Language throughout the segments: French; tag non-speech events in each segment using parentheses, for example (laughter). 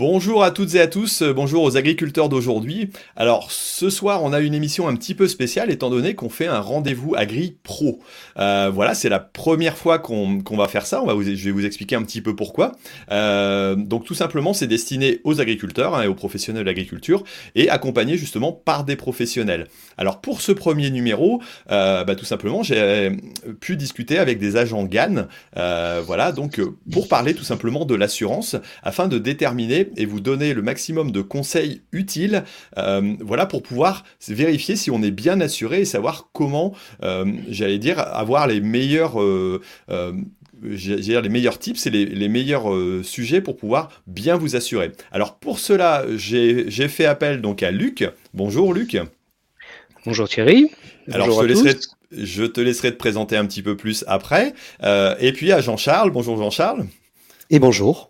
Bonjour à toutes et à tous, euh, bonjour aux agriculteurs d'aujourd'hui. Alors ce soir on a une émission un petit peu spéciale étant donné qu'on fait un rendez-vous Agri Pro. Euh, voilà, c'est la première fois qu'on va faire ça, je vais vous expliquer un petit peu pourquoi. Euh, donc tout simplement c'est destiné aux agriculteurs hein, et aux professionnels de l'agriculture et accompagné justement par des professionnels. Alors pour ce premier numéro, bah, tout simplement j'ai pu discuter avec des agents GAN, voilà, donc pour parler tout simplement de l'assurance afin de déterminer et vous donner le maximum de conseils utiles, euh, voilà, pour pouvoir vérifier si on est bien assuré et savoir comment, euh, j'allais dire, avoir les meilleurs euh, les meilleurs tips et les, meilleurs sujets pour pouvoir bien vous assurer. Alors pour cela, j'ai fait appel donc à Luc. Bonjour Luc. Bonjour Thierry. Alors je, te laisserai, je, te laisserai, te présenter un petit peu plus après. et puis à Jean-Charles. Bonjour Jean-Charles. Et bonjour.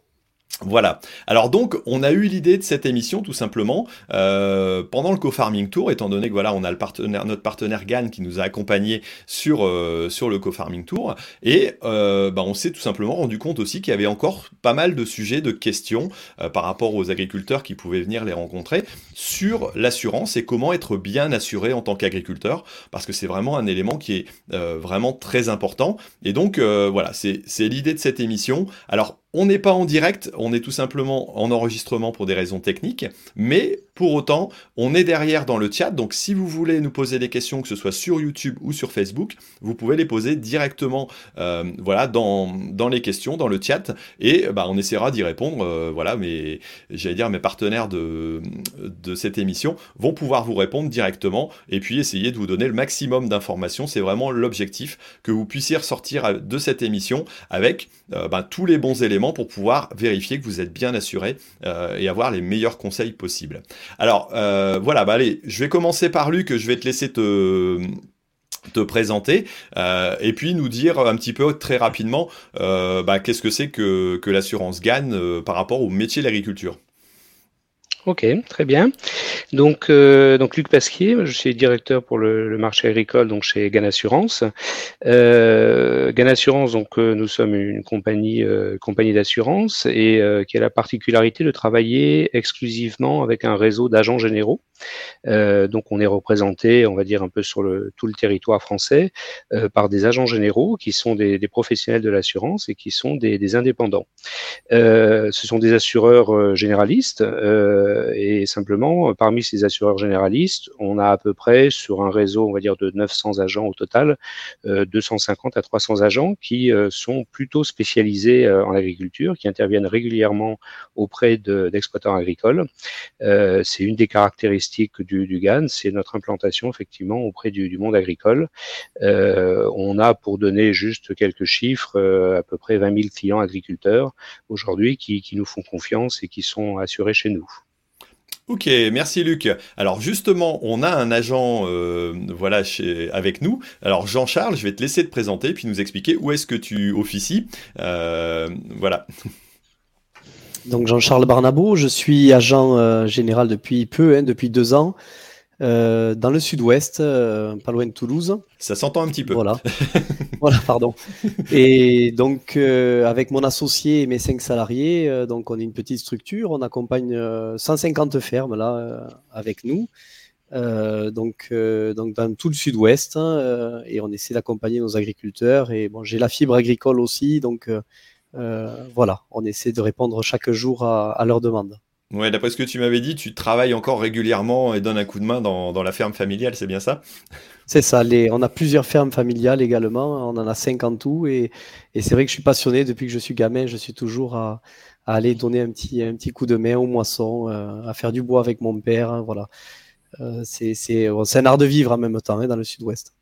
Voilà. Alors donc, on a eu l'idée de cette émission tout simplement euh, pendant le co-farming tour, étant donné que voilà, on a notre partenaire GAN qui nous a accompagnés sur euh, sur le co-farming tour, et euh, bah, on s'est tout simplement rendu compte aussi qu'il y avait encore pas mal de sujets, de questions par rapport aux agriculteurs qui pouvaient venir les rencontrer sur l'assurance et comment être bien assuré en tant qu'agriculteur, parce que c'est vraiment un élément qui est vraiment très important. Et donc voilà, c'est l'idée de cette émission. Alors on n'est pas en direct, on est tout simplement en enregistrement pour des raisons techniques, mais pour autant, on est derrière dans le chat, donc si vous voulez nous poser des questions, que ce soit sur YouTube ou sur Facebook, vous pouvez les poser directement euh, voilà, dans, dans, les questions, dans le chat, et bah, on essaiera d'y répondre. Euh, voilà, mais j'allais dire, mes partenaires de, de cette émission vont pouvoir vous répondre directement, et puis essayer de vous donner le maximum d'informations. C'est vraiment l'objectif, que vous puissiez ressortir de cette émission avec euh, bah, tous les bons éléments pour pouvoir vérifier que vous êtes bien assuré euh, et avoir les meilleurs conseils possibles. Alors euh, voilà, bah allez, je vais commencer par Luc, je vais te laisser te te présenter euh, et puis nous dire un petit peu très rapidement bah, qu'est-ce que c'est que, que l'assurance gagne par rapport au métier de l'agriculture. Ok, très bien. Donc, euh, donc Luc Pasquier, je suis directeur pour le, marché agricole donc chez Gan Assurance. Euh, Gan Assurance, donc euh, nous sommes une compagnie euh, compagnie d'assurance et qui a la particularité de travailler exclusivement avec un réseau d'agents généraux. Donc, on est représenté, on va dire un peu sur tout le territoire français par des agents généraux qui sont des, professionnels de l'assurance et qui sont des, indépendants. ce sont des assureurs généralistes. Euh, et simplement, parmi ces assureurs généralistes, on a à peu près sur un réseau, on va dire, de 900 agents au total, 250 euh, à 300 agents qui euh, sont plutôt spécialisés en agriculture, qui interviennent régulièrement auprès d'exploitants agricoles. c'est une des caractéristiques du, GAN, c'est notre implantation effectivement auprès du, monde agricole. on a, pour donner juste quelques chiffres, à peu près 20 000 clients agriculteurs aujourd'hui qui, qui nous font confiance et qui sont assurés chez nous. Ok, merci Luc. Alors justement, on a un agent euh, voilà chez, avec nous. Alors Jean-Charles, je vais te laisser te présenter puis nous expliquer où est-ce que tu officies. Euh, voilà. Donc Jean-Charles Barnabo, je suis agent euh, général depuis peu, hein, depuis deux ans. Euh, dans le sud-ouest, euh, pas loin de Toulouse. Ça s'entend un petit peu. Voilà, (laughs) voilà pardon. Et donc, avec mon associé et mes cinq salariés, donc on est une petite structure, on accompagne 150 fermes là avec nous. donc, donc dans tout le sud-ouest hein, et on essaie d'accompagner nos agriculteurs et bon j'ai la fibre agricole aussi donc voilà on essaie de répondre chaque jour à, à leurs demandes. Ouais, d'après ce que tu m'avais dit, tu travailles encore régulièrement et donnes un coup de main dans, dans la ferme familiale, c'est bien ça? C'est ça, les, on a plusieurs fermes familiales également, on en a cinq en tout, et, et c'est vrai que je suis passionné depuis que je suis gamin, je suis toujours à, à aller donner un petit, un petit coup de main aux moissons, euh, à faire du bois avec mon père, hein, voilà. Euh, c'est un art de vivre en même temps hein, dans le sud-ouest.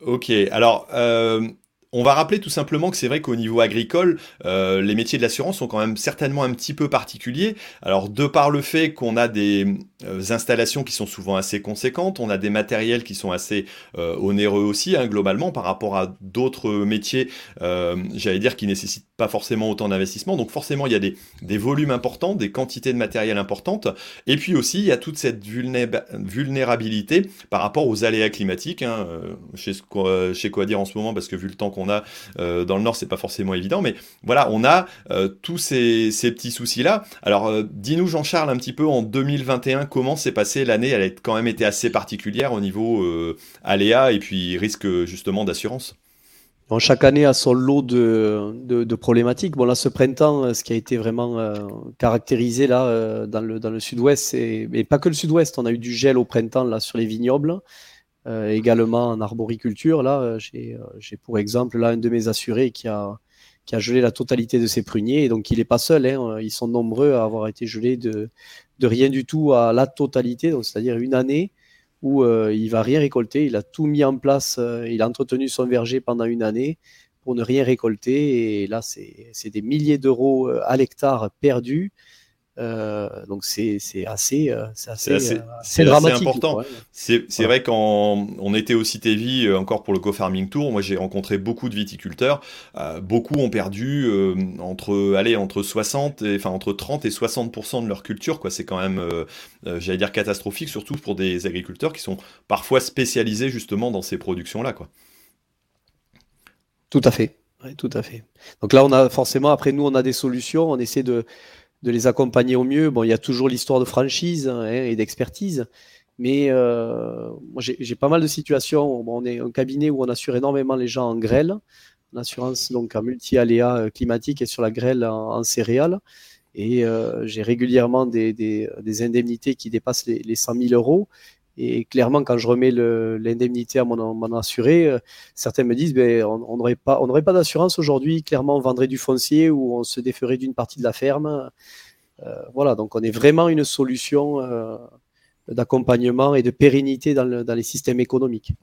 Ok, alors euh, on va rappeler tout simplement que c'est vrai qu'au niveau agricole, euh, les métiers de l'assurance sont quand même certainement un petit peu particuliers. Alors de par le fait qu'on a des euh, installations qui sont souvent assez conséquentes, on a des matériels qui sont assez euh, onéreux aussi, hein, globalement, par rapport à d'autres métiers, j'allais dire, qui nécessitent pas forcément autant d'investissement. Donc forcément, il y a des, volumes importants, des quantités de matériel importantes. Et puis aussi, il y a toute cette vulnérabilité par rapport aux aléas climatiques. Hein. Je, sais quoi, quoi dire en ce moment parce que vu le temps qu'on a dans le nord, c'est pas forcément évident. Mais voilà, on a tous ces, ces petits soucis-là. Alors, dis-nous, Jean-Charles, un petit peu en 2021, comment s'est passée l'année? Elle a quand même été assez particulière au niveau aléas et puis risque justement d'assurance chaque année a son lot de, problématiques. Bon, là, ce printemps, ce qui a été vraiment euh, caractérisé là, euh, dans le, dans le sud-ouest, et, pas que le sud-ouest, on a eu du gel au printemps là, sur les vignobles, euh, également en arboriculture. Là, j'ai pour exemple là, un de mes assurés qui a, qui a gelé la totalité de ses pruniers, et donc il n'est pas seul, hein, ils sont nombreux à avoir été gelés de, de rien du tout à la totalité, c'est-à-dire une année où euh, il va rien récolter. Il a tout mis en place, euh, il a entretenu son verger pendant une année pour ne rien récolter. Et là, c'est des milliers d'euros euh, à l'hectare perdus. Donc c'est assez, assez, assez, dramatique. important. C'est vrai quand on était au Citévi encore pour le co-farming tour, moi j'ai rencontré beaucoup de viticulteurs. beaucoup ont perdu entre, allez, entre 60 et, enfin entre 30 et 60 de leur culture. Quoi, c'est quand même euh, j'allais dire catastrophique, surtout pour des agriculteurs qui sont parfois spécialisés justement dans ces productions-là. Quoi. Tout à fait. tout à fait. Donc là, on a forcément, après nous, on a des solutions, on essaie de, de les accompagner au mieux. Bon, il y a toujours l'histoire de franchise hein, et d'expertise, mais euh, moi, j'ai pas mal de situations. on est un cabinet où on assure énormément les gens en grêle, en assurance donc en multi-aléas euh, climatique et sur la grêle en céréales. Et euh, j'ai régulièrement des, indemnités qui dépassent les 100 000 euros. Et clairement, quand je remets l'indemnité à mon, assuré, euh, certains me disent ben, on n'aurait pas, on pas d'assurance aujourd'hui. Clairement, on vendrait du foncier ou on se déferait d'une partie de la ferme. Euh, voilà, donc on est vraiment une solution euh, d'accompagnement et de pérennité dans les systèmes économiques.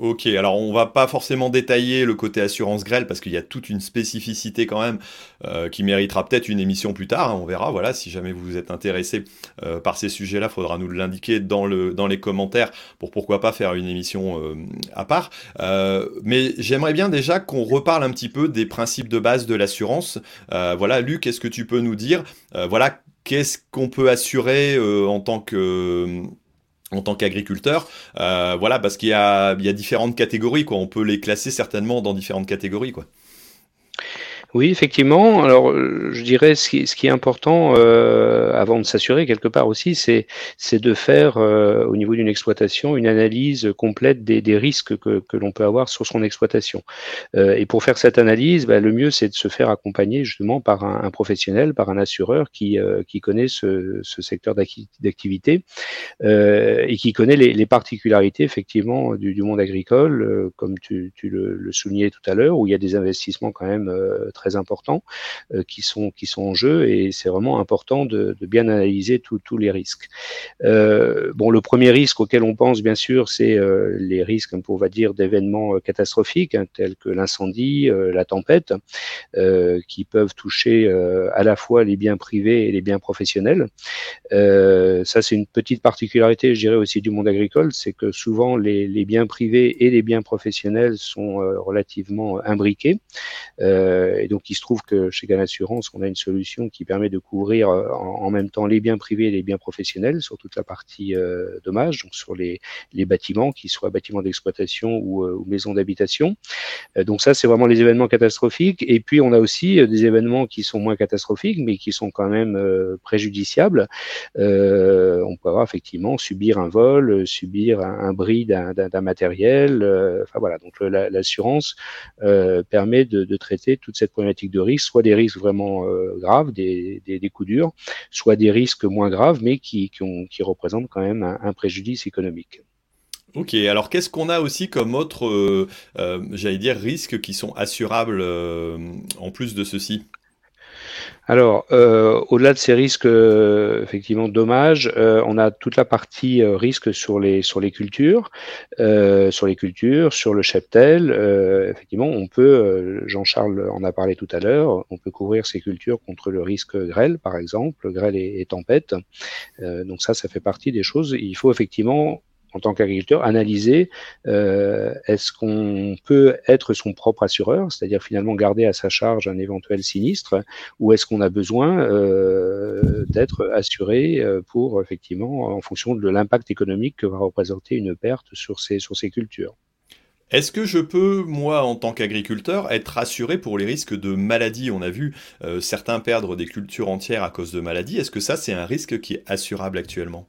Ok, alors on va pas forcément détailler le côté assurance grêle parce qu'il y a toute une spécificité quand même euh, qui méritera peut-être une émission plus tard. Hein, on verra. Voilà, si jamais vous êtes intéressé euh, par ces sujets-là, faudra nous l'indiquer dans le dans les commentaires pour pourquoi pas faire une émission euh, à part. mais j'aimerais bien déjà qu'on reparle un petit peu des principes de base de l'assurance. voilà, Luc, est-ce que tu peux nous dire, voilà, qu'est-ce qu'on peut assurer en tant que en tant qu'agriculteur, euh, voilà, parce qu'il y a, y a différentes catégories, quoi. On peut les classer certainement dans différentes catégories, quoi. Oui, effectivement. Alors, euh, je dirais ce qui, ce qui est important euh, avant de s'assurer quelque part aussi, c'est de faire euh, au niveau d'une exploitation une analyse complète des, des risques que, que l'on peut avoir sur son exploitation. Euh, et pour faire cette analyse, bah, le mieux c'est de se faire accompagner justement par un, un professionnel, par un assureur qui euh, qui connaît ce, ce secteur d'activité et qui connaît les, les particularités effectivement du, du monde agricole, comme tu, tu le, le, soulignais tout à l'heure, où il y a des investissements quand même très importants euh, qui, sont, qui sont en jeu et c'est vraiment important de, bien analyser tous les risques. Euh, bon, le premier risque auquel on pense, bien sûr, c'est euh, les risques, on va dire, d'événements catastrophiques hein, tels que l'incendie, la tempête, qui peuvent toucher à la fois les biens privés et les biens professionnels. ça, c'est une petite particularité, je dirais, aussi du monde agricole, c'est que souvent les, biens privés et les biens professionnels sont relativement imbriqués. Donc, il se trouve que chez Gan Assurance, on a une solution qui permet de couvrir euh, en, même temps les biens privés et les biens professionnels sur toute la partie euh, dommages, donc sur les, bâtiments, qu'ils soient bâtiments d'exploitation ou, euh, maisons d'habitation. donc ça, c'est vraiment les événements catastrophiques. Et puis, on a aussi des événements qui sont moins catastrophiques, mais qui sont quand même préjudiciables. on peut avoir effectivement subir un vol, subir un, un bris d'un matériel. enfin voilà, donc l'assurance permet de, de traiter toute cette problématiques de risque, soit des risques vraiment euh, graves, des, des, coups durs, soit des risques moins graves, mais qui, ont, qui représentent quand même un, préjudice économique. Ok, alors qu'est-ce qu'on a aussi comme autres, euh, euh, j'allais dire, risques qui sont assurables en plus de ceci? Alors, euh, au-delà de ces risques, euh, effectivement, dommages, euh, on a toute la partie risque sur les sur les cultures, sur les cultures, sur le cheptel. effectivement, on peut, Jean-Charles en a parlé tout à l'heure, on peut couvrir ces cultures contre le risque grêle, par exemple, grêle et, et tempête. donc ça, ça fait partie des choses. Il faut effectivement en tant qu'agriculteur, analyser euh, est-ce qu'on peut être son propre assureur, c'est-à-dire finalement garder à sa charge un éventuel sinistre, ou est-ce qu'on a besoin euh, d'être assuré euh, pour effectivement en fonction de l'impact économique que va représenter une perte sur ces, cultures? Est-ce que je peux, moi, en tant qu'agriculteur, être assuré pour les risques de maladie? On a vu certains perdre des cultures entières à cause de maladies. Est-ce que ça, c'est un risque qui est assurable actuellement?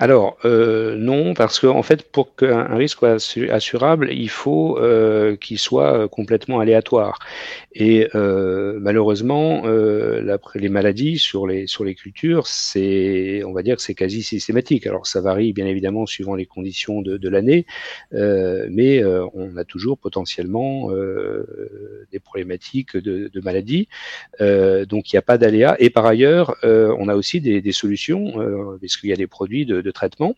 alors euh, non, parce que en fait, pour qu'un risque soit assurable, il faut euh, qu'il soit euh, complètement aléatoire. Et malheureusement, les maladies sur les cultures, on va dire que c'est quasi systématique. Alors ça varie bien évidemment suivant les conditions de, l'année, mais on a toujours potentiellement des problématiques de, maladies. donc il n'y a pas d'aléa. Et par ailleurs, on a aussi des, solutions, parce qu'il y a des produits de traitement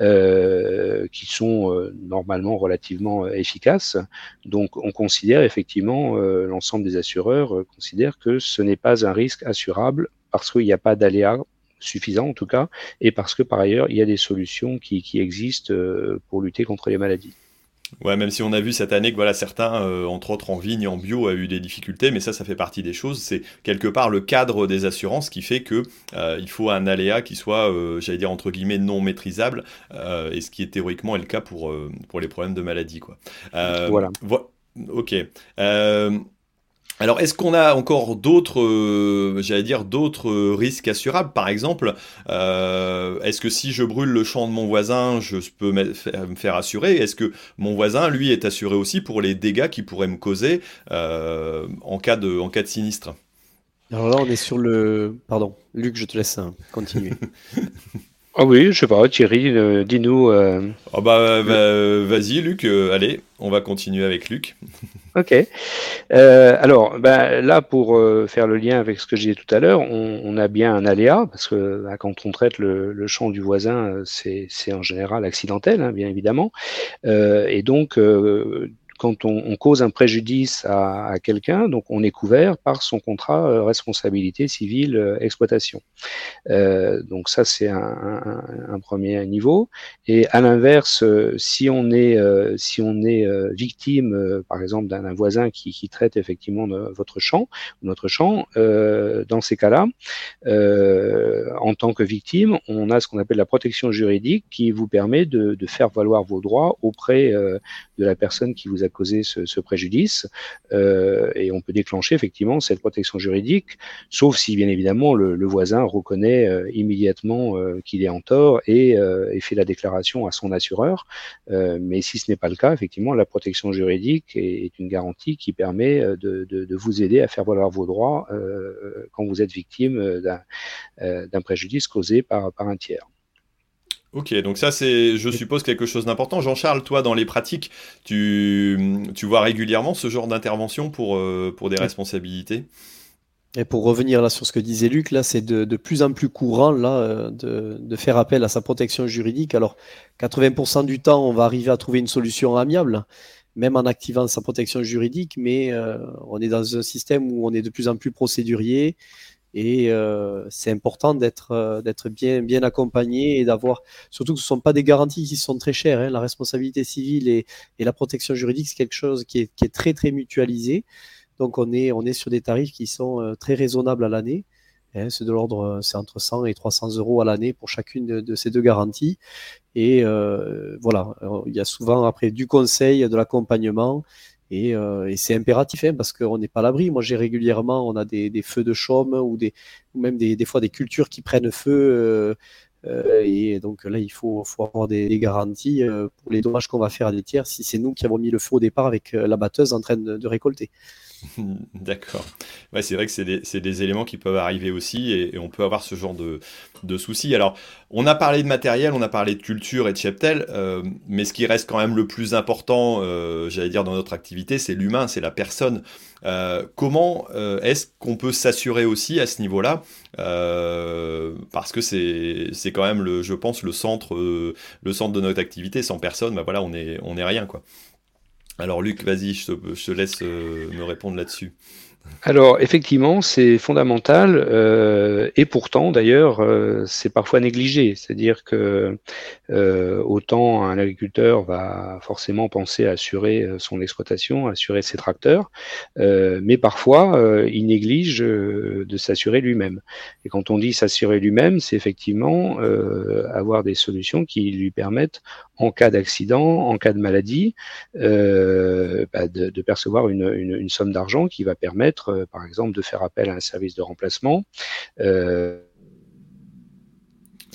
euh, qui sont euh, normalement relativement euh, efficaces. Donc on considère effectivement, l'ensemble des assureurs considèrent que ce n'est pas un risque assurable parce qu'il n'y a pas d'aléa suffisant en tout cas, et parce que par ailleurs il y a des solutions qui existent pour lutter contre les maladies. Ouais, même si on a vu cette année que voilà, certains, euh, entre autres en vigne, en bio, a eu des difficultés, mais ça, ça fait partie des choses. C'est quelque part le cadre des assurances qui fait que euh, il faut un aléa qui soit, euh, j'allais dire entre guillemets, non maîtrisable, et ce qui est théoriquement est le cas pour pour les problèmes de maladie, quoi. voilà. ok. Alors, est-ce qu'on a encore d'autres, euh, j'allais dire, d'autres risques assurables? Par exemple, euh, est-ce que si je brûle le champ de mon voisin, je peux me faire assurer? Est-ce que mon voisin, lui, est assuré aussi pour les dégâts qu'il pourrait me causer euh, en, cas de, en cas de sinistre? Alors là, on est sur le... Pardon, Luc, je te laisse hein, continuer. (laughs) Ah oui, je sais pas, Thierry, dis-nous. Oh bah, bah vas-y, Luc, allez, on va continuer avec Luc. (laughs) Ok. Euh, alors, ben, là, pour euh, faire le lien avec ce que j'ai dit tout à l'heure, on, on, a bien un aléa, parce que ben, quand on traite le, le champ du voisin, euh, c'est en général accidentel, hein, bien évidemment. Euh, et donc, euh, quand on, cause un préjudice à, quelqu'un, donc on est couvert par son contrat euh, responsabilité civile euh, exploitation. Euh, donc ça c'est un, premier niveau. Et à l'inverse, si on est si on est victime, par exemple d'un voisin qui, qui, traite effectivement votre champ, notre champ, dans ces cas-là, en tant que victime, on a ce qu'on appelle la protection juridique qui vous permet de, de faire valoir vos droits auprès de la personne qui vous a causé ce, ce préjudice. Euh, et on peut déclencher effectivement cette protection juridique, sauf si bien évidemment le, voisin reconnaît euh, immédiatement euh, qu'il est en tort et, fait la déclaration à son assureur. Mais si ce n'est pas le cas, effectivement, la protection juridique est, une garantie qui permet de, vous aider à faire valoir vos droits quand vous êtes victime d'un préjudice causé par un tiers. Ok, donc ça c'est, je suppose, quelque chose d'important. Jean-Charles, toi, dans les pratiques, tu, tu vois régulièrement ce genre d'intervention pour, euh, pour des responsabilités? Et pour revenir là sur ce que disait Luc, là, c'est de, de, plus en plus courant là euh, de, de, faire appel à sa protection juridique. Alors, 80% du temps, on va arriver à trouver une solution amiable, même en activant sa protection juridique, mais euh, on est dans un système où on est de plus en plus procédurier. Et euh, c'est important d'être euh, bien accompagné et d'avoir surtout que ce ne sont pas des garanties qui sont très chères. Hein. La responsabilité civile et, la protection juridique c'est quelque chose qui est, très mutualisé. Donc on est sur des tarifs qui sont euh, très raisonnables à l'année. Hein, c'est de l'ordre, c'est entre 100 et 300 euros à l'année pour chacune de, ces deux garanties. Et voilà, il y a souvent après du conseil, de l'accompagnement et, euh, et c'est impératif hein, parce qu'on n'est pas à l'abri. Moi, j'ai régulièrement, on a des, feux de chaume ou, des, ou même des, des, fois des cultures qui prennent feu. Euh, euh, et donc là, il faut, faut avoir des, garanties pour les dommages qu'on va faire à des tiers si c'est nous qui avons mis le feu au départ avec la batteuse en train de récolter. (laughs) D'accord. Ouais, c'est vrai que c'est des, éléments qui peuvent arriver aussi et, on peut avoir ce genre de, de, soucis. Alors, on a parlé de matériel, on a parlé de culture et de cheptel, euh, mais ce qui reste quand même le plus important, euh, j'allais dire, dans notre activité, c'est l'humain, c'est la personne. Euh, comment est-ce qu'on peut s'assurer aussi à ce niveau-là Parce que c'est quand même, le, je pense, le centre, le centre de notre activité. Sans personne, bah voilà, on est, on est rien, quoi. Alors Luc, vas-y, je te, laisse euh, me répondre là-dessus. Alors effectivement, c'est fondamental euh, et pourtant d'ailleurs euh, c'est parfois négligé. C'est-à-dire que euh, autant un agriculteur va forcément penser à assurer son exploitation, assurer ses tracteurs, mais parfois il néglige de s'assurer lui-même. Et quand on dit s'assurer lui-même, c'est effectivement avoir des solutions qui lui permettent en cas d'accident, en cas de maladie, bah, de, percevoir une somme d'argent qui va permettre euh, par exemple, de faire appel à un service de remplacement. Euh,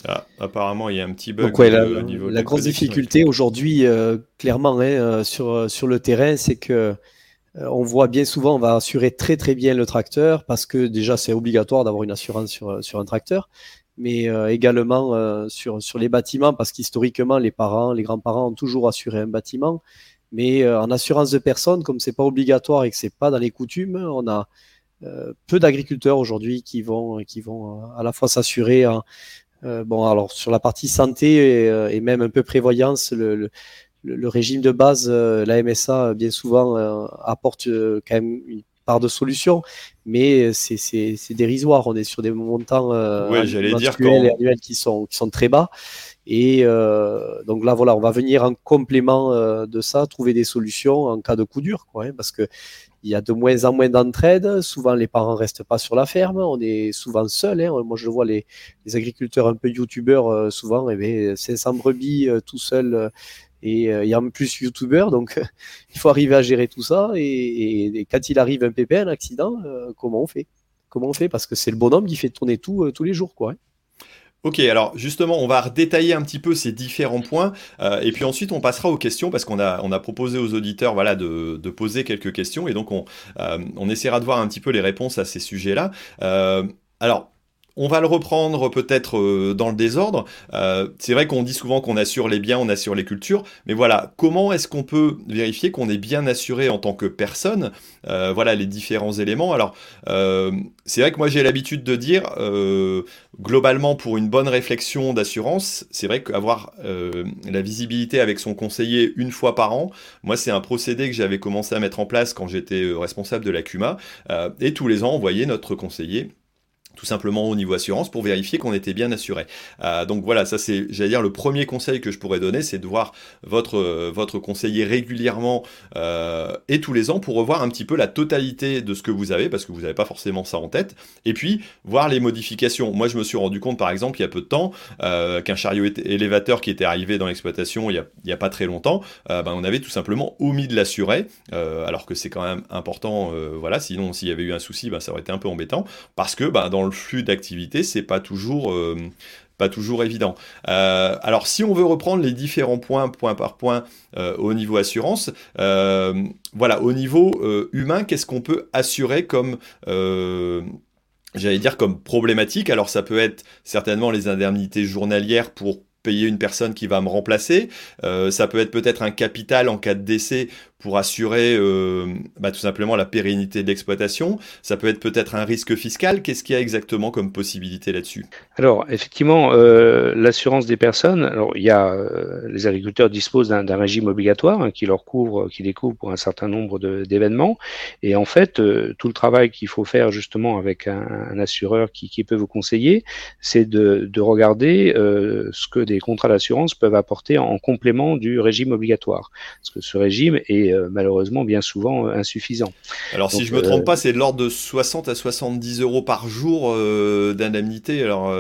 ah, apparemment, il y a un petit bug la, au niveau La grosse difficulté aujourd'hui, euh, clairement, hein, sur, sur le terrain, c'est que on voit bien souvent, on va assurer très très bien le tracteur parce que déjà c'est obligatoire d'avoir une assurance sur, sur un tracteur, mais également sur, sur les bâtiments parce qu'historiquement les parents, les grands-parents ont toujours assuré un bâtiment. Mais en assurance de personnes, comme c'est pas obligatoire et que c'est pas dans les coutumes, on a euh, peu d'agriculteurs aujourd'hui qui vont, qui vont euh, à la fois s'assurer. Euh, bon, alors sur la partie santé et, même un peu prévoyance, le, le, régime de base, la MSA bien souvent apporte quand même une part de solution, mais c'est dérisoire. On est sur des montants ouais, dire et annuels qui sont, qui sont très bas. Et euh, donc là, voilà, on va venir en complément euh, de ça, trouver des solutions en cas de coup dur, quoi, hein, parce que il y a de moins en moins d'entraide. Souvent, les parents restent pas sur la ferme. On est souvent seul. Hein. Moi, je vois les, agriculteurs un peu youtubeurs euh, souvent, et eh 500 brebis tout seul. et il y a en plus youtubeurs, donc (laughs) il faut arriver à gérer tout ça. Et, et, quand il arrive un pépin, un accident, comment on fait? Comment on fait? Parce que c'est le bonhomme qui fait tourner tout tous les jours, quoi. Hein. Ok, alors justement, on va redétailler un petit peu ces différents points, euh, et puis ensuite on passera aux questions parce qu'on a, on a proposé aux auditeurs, voilà, de, de poser quelques questions, et donc on, euh, on essaiera de voir un petit peu les réponses à ces sujets-là. Euh, alors, on va le reprendre peut-être euh, dans le désordre. Euh, c'est vrai qu'on dit souvent qu'on assure les biens, on assure les cultures, mais voilà, comment est-ce qu'on peut vérifier qu'on est bien assuré en tant que personne euh, Voilà les différents éléments? Alors, c'est vrai que moi j'ai l'habitude de dire, globalement, pour une bonne réflexion d'assurance, c'est vrai qu'avoir la visibilité avec son conseiller une fois par an, moi c'est un procédé que j'avais commencé à mettre en place quand j'étais responsable de la CUMA, et tous les ans on voyait notre conseiller tout simplement au niveau assurance pour vérifier qu'on était bien assuré. Euh, donc voilà, ça c'est, j'allais dire, le premier conseil que je pourrais donner, c'est de voir votre, euh, votre conseiller régulièrement euh, et tous les ans pour revoir un petit peu la totalité de ce que vous avez, parce que vous n'avez pas forcément ça en tête, et puis voir les modifications. Moi je me suis rendu compte par exemple il y a peu de temps qu'un chariot élévateur qui était arrivé dans l'exploitation il n'y a, a, pas très longtemps, ben, on avait tout simplement omis de l'assurer, alors que c'est quand même important, voilà, sinon s'il y avait eu un souci, ben, ça aurait été un peu embêtant, parce que ben, dans le flux d'activité, c'est pas toujours euh, pas toujours évident. Euh, alors si on veut reprendre les différents points point par point euh, au niveau assurance, voilà, au niveau humain, qu'est-ce qu'on peut assurer comme j'allais dire comme problématique? Alors ça peut être certainement les indemnités journalières pour payer une personne qui va me remplacer. ça peut être peut-être un capital en cas de décès pour assurer euh, bah, tout simplement la pérennité de l'exploitation. Ça peut être peut-être un risque fiscal. Qu'est-ce qu'il y a exactement comme possibilité là-dessus? Alors, effectivement, euh, l'assurance des personnes, alors il y a, euh, les agriculteurs disposent d'un régime obligatoire hein, qui leur couvre, qui les couvre pour un certain nombre d'événements. Et en fait, tout le travail qu'il faut faire justement avec un, assureur qui, peut vous conseiller, c'est de, de, regarder ce que des contrats d'assurance peuvent apporter en complément du régime obligatoire. Parce que ce régime est euh, malheureusement bien souvent euh, insuffisant. Alors si je me trompe euh, pas, c'est de l'ordre de 60 à 70 euros par jour d'indemnité. Alors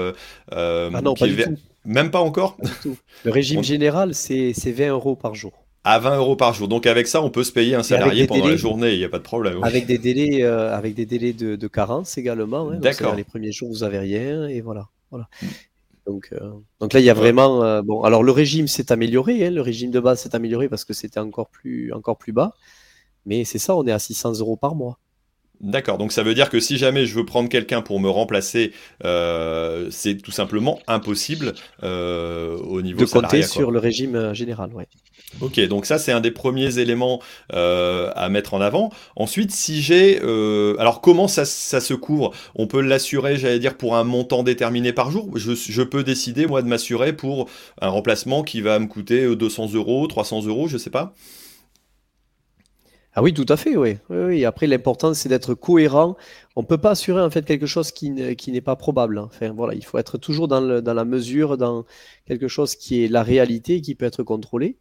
ah non, pas du tout. Même pas encore Le régime général, c'est 20 euros par jour. À 20 euros par jour. Donc avec ça, on peut se payer un salarié pendant la journée, il n'y a pas de problème. Avec des délais, avec des délais de, de carence également. Hein. D'accord. Les premiers jours, vous n'avez rien et voilà. voilà. Donc, euh, donc là, il y a vraiment. Euh, bon, alors le régime s'est amélioré, hein, le régime de base s'est amélioré parce que c'était encore plus, encore plus bas. Mais c'est ça, on est à 600 euros par mois. D'accord, donc ça veut dire que si jamais je veux prendre quelqu'un pour me remplacer, euh, c'est tout simplement impossible au niveau de compter sur le régime général, ouais. Ok, donc ça c'est un des premiers éléments euh, à mettre en avant. Ensuite, si j'ai, euh, alors comment ça, se couvre? On peut l'assurer, j'allais dire, pour un montant déterminé par jour? Je, peux décider moi de m'assurer pour un remplacement qui va me coûter 200 euros, 300 euros, je sais pas. Ah oui, tout à fait, oui. oui, Après, l'important, c'est d'être cohérent. On ne peut pas assurer en fait quelque chose qui, n'est pas probable. Hein. Enfin, voilà, il faut être toujours dans, la mesure, dans quelque chose qui est la réalité, qui peut être contrôlé.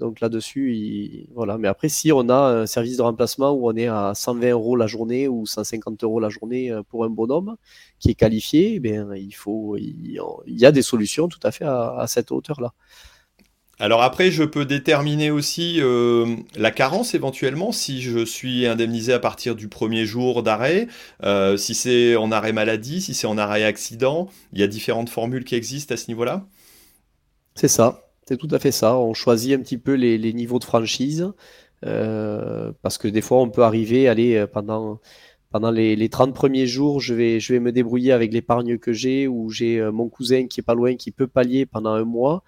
Donc là-dessus, voilà. Mais après, si on a un service de remplacement où on est à 120 euros la journée ou 150 euros la journée euh, pour un bonhomme qui est qualifié, eh il faut, il, y a des solutions tout à fait à cette hauteur-là. Alors après, je peux déterminer aussi euh, la carence éventuellement si je suis indemnisé à partir du premier jour d'arrêt, euh, si c'est en arrêt maladie, si c'est en arrêt accident. Il y a différentes formules qui existent à ce niveau-là. C'est ça, c'est tout à fait ça. On choisit un petit peu les, niveaux de franchise euh, parce que des fois on peut arriver, aller pendant les, 30 premiers jours, je vais, je vais me débrouiller avec l'épargne que j'ai ou j'ai mon cousin qui est pas loin qui peut pallier pendant un mois.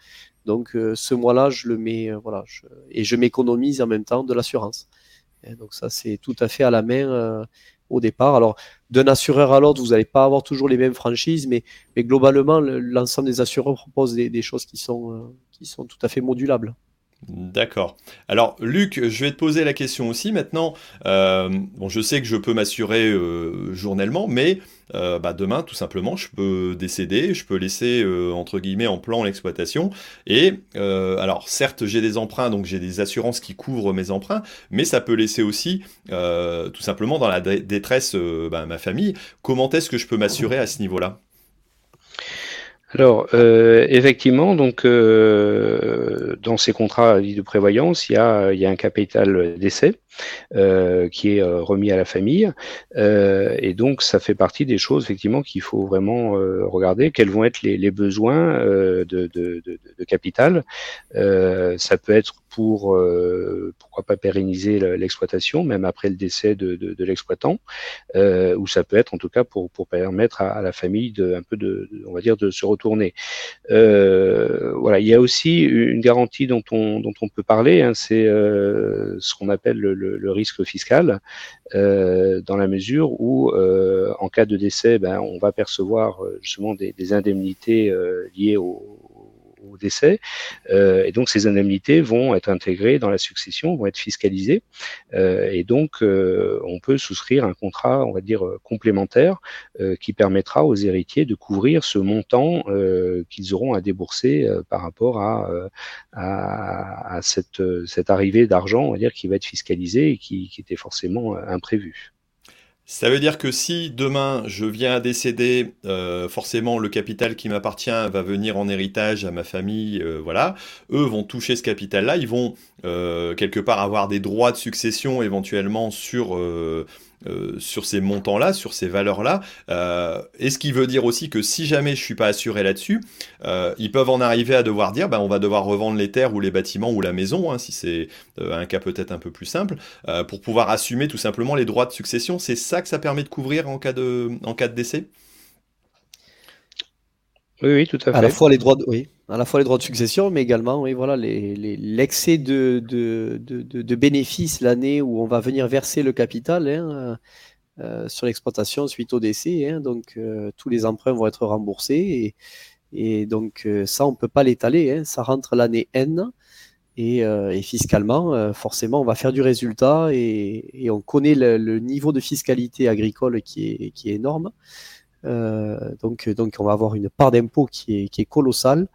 Donc euh, ce mois-là, je le mets, euh, voilà, et je m'économise en même temps de l'assurance. Donc ça, c'est tout à fait à la main euh, au départ. Alors d'un assureur à l'autre, vous n'allez pas avoir toujours les mêmes franchises, mais, mais globalement, l'ensemble des assureurs proposent des, choses qui sont, qui sont tout à fait modulables. D'accord. Alors, Luc, je vais te poser la question aussi maintenant. Bon, je sais que je peux m'assurer journellement, mais euh, bah, demain, tout simplement, je peux décéder, je peux laisser entre guillemets en plan l'exploitation. Et alors, certes, j'ai des emprunts, donc j'ai des assurances qui couvrent mes emprunts, mais ça peut laisser aussi, tout simplement, dans la détresse bah, ma famille. Comment est-ce que je peux m'assurer à ce niveau-là? Alors, euh, effectivement, donc euh, dans ces contrats de prévoyance, il y a, un capital d'essai euh, qui est remis à la famille. Et donc, ça fait partie des choses effectivement qu'il faut vraiment regarder. Quels vont être les, besoins de, de, capital? Ça peut être pour pourquoi pas pérenniser l'exploitation, même après le décès de, de, l'exploitant, euh, ou ça peut être en tout cas pour, pour permettre à, la famille de un peu de, on va dire de se retourner. Euh, voilà, il y a aussi une garantie dont on dont on peut parler, hein, c'est euh, ce qu'on appelle le, le, risque fiscal, euh, dans la mesure où, euh, en cas de décès, ben, on va percevoir euh, justement des, des indemnités liées au, décès. Euh, et donc ces indemnités vont être intégrées dans la succession, vont être fiscalisées. Euh, et donc euh, on peut souscrire un contrat, on va dire, complémentaire qui permettra aux héritiers de couvrir ce montant qu'ils auront à débourser par rapport à, cette arrivée d'argent, on va dire, qui va être fiscalisée et qui, qui était forcément imprévue. Ça veut dire que si demain je viens à décéder, euh, forcément le capital qui m'appartient va venir en héritage à ma famille, euh, voilà. Eux vont toucher ce capital-là, ils vont euh, quelque part avoir des droits de succession éventuellement sur euh, sur ces montants-là, sur ces valeurs-là. Euh, et ce qui veut dire aussi que si jamais je suis pas assuré là-dessus, euh, ils peuvent en arriver à devoir dire, ben, on va devoir revendre les terres ou les bâtiments ou la maison, hein, si c'est un cas peut-être un peu plus simple, pour pouvoir assumer tout simplement les droits de succession. C'est ça que ça permet de couvrir en cas de, en cas de décès? Oui, oui, tout à fait. À la fois les droits de, oui à la fois les droits de succession, mais également oui, voilà, l'excès de, de, de, bénéfices l'année où on va venir verser le capital hein, euh, euh, sur l'exploitation suite au décès. Hein, donc euh, tous les emprunts vont être remboursés et, et donc ça, on ne peut pas l'étaler. Hein, ça rentre l'année N. Et, et fiscalement, forcément, on va faire du résultat et, et on connaît le, le, niveau de fiscalité agricole qui est, qui est énorme. Euh, donc, donc, on va avoir une part d'impôt qui est, qui est colossale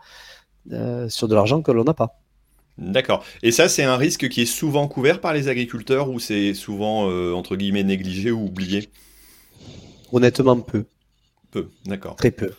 euh, sur de l'argent que l'on n'a pas. D'accord. Et ça, c'est un risque qui est souvent couvert par les agriculteurs ou c'est souvent, euh, entre guillemets, négligé ou oublié? Honnêtement, peu. Peu, d'accord. Très peu.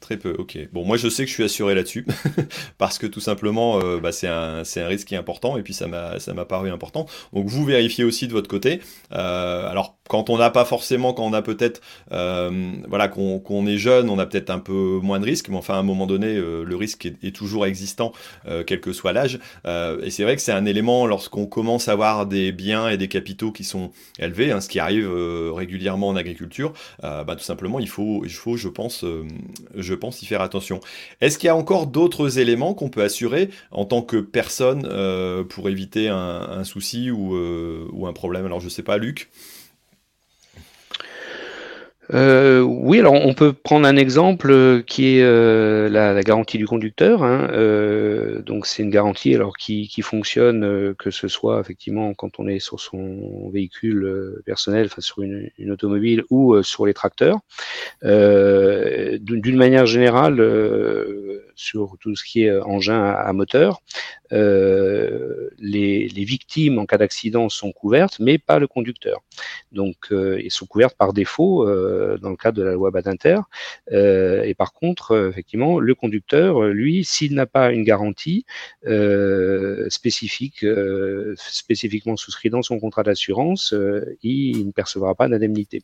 Très peu, ok. Bon, moi je sais que je suis assuré là-dessus, (laughs) parce que tout simplement, euh, bah, c'est un, risque qui est important, et puis ça m'a paru important. Donc vous vérifiez aussi de votre côté. Euh, alors, quand on n'a pas forcément, quand on a peut-être, euh, voilà, qu'on est jeune, on a peut-être un peu moins de risques, mais enfin à un moment donné, le risque est, toujours existant, quel que soit l'âge. et c'est vrai que c'est un élément lorsqu'on commence à avoir des biens et des capitaux qui sont élevés, hein, ce qui arrive régulièrement en agriculture, bah, tout simplement, il faut, il faut, je pense, pense y faire attention. Est-ce qu'il y a encore d'autres éléments qu'on peut assurer en tant que personne pour éviter un, souci ou, ou un problème? Alors je sais pas, Luc? Euh, oui, alors on peut prendre un exemple euh, qui est euh, la, garantie du conducteur. Hein. donc c'est une garantie alors qui, fonctionne que ce soit effectivement quand on est sur son véhicule personnel, enfin sur une, automobile ou sur les tracteurs. D'une manière générale, sur tout ce qui est engin à, moteur, les, les, victimes en cas d'accident sont couvertes, mais pas le conducteur. Donc, ils sont couvertes par défaut euh, dans le cadre de la loi Badinter. Euh, et par contre, euh, effectivement, le conducteur, lui, s'il n'a pas une garantie spécifique, spécifiquement souscrit dans son contrat d'assurance, il, ne percevra pas d'indemnité.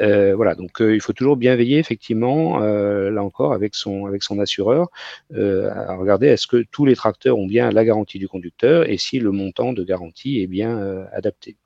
voilà, donc il faut toujours bien veiller, effectivement, là encore, avec son, avec son assureur, à regarder est-ce que tous les tracteurs ont bien la garantie du conducteur et si le montant de garantie est bien adapté?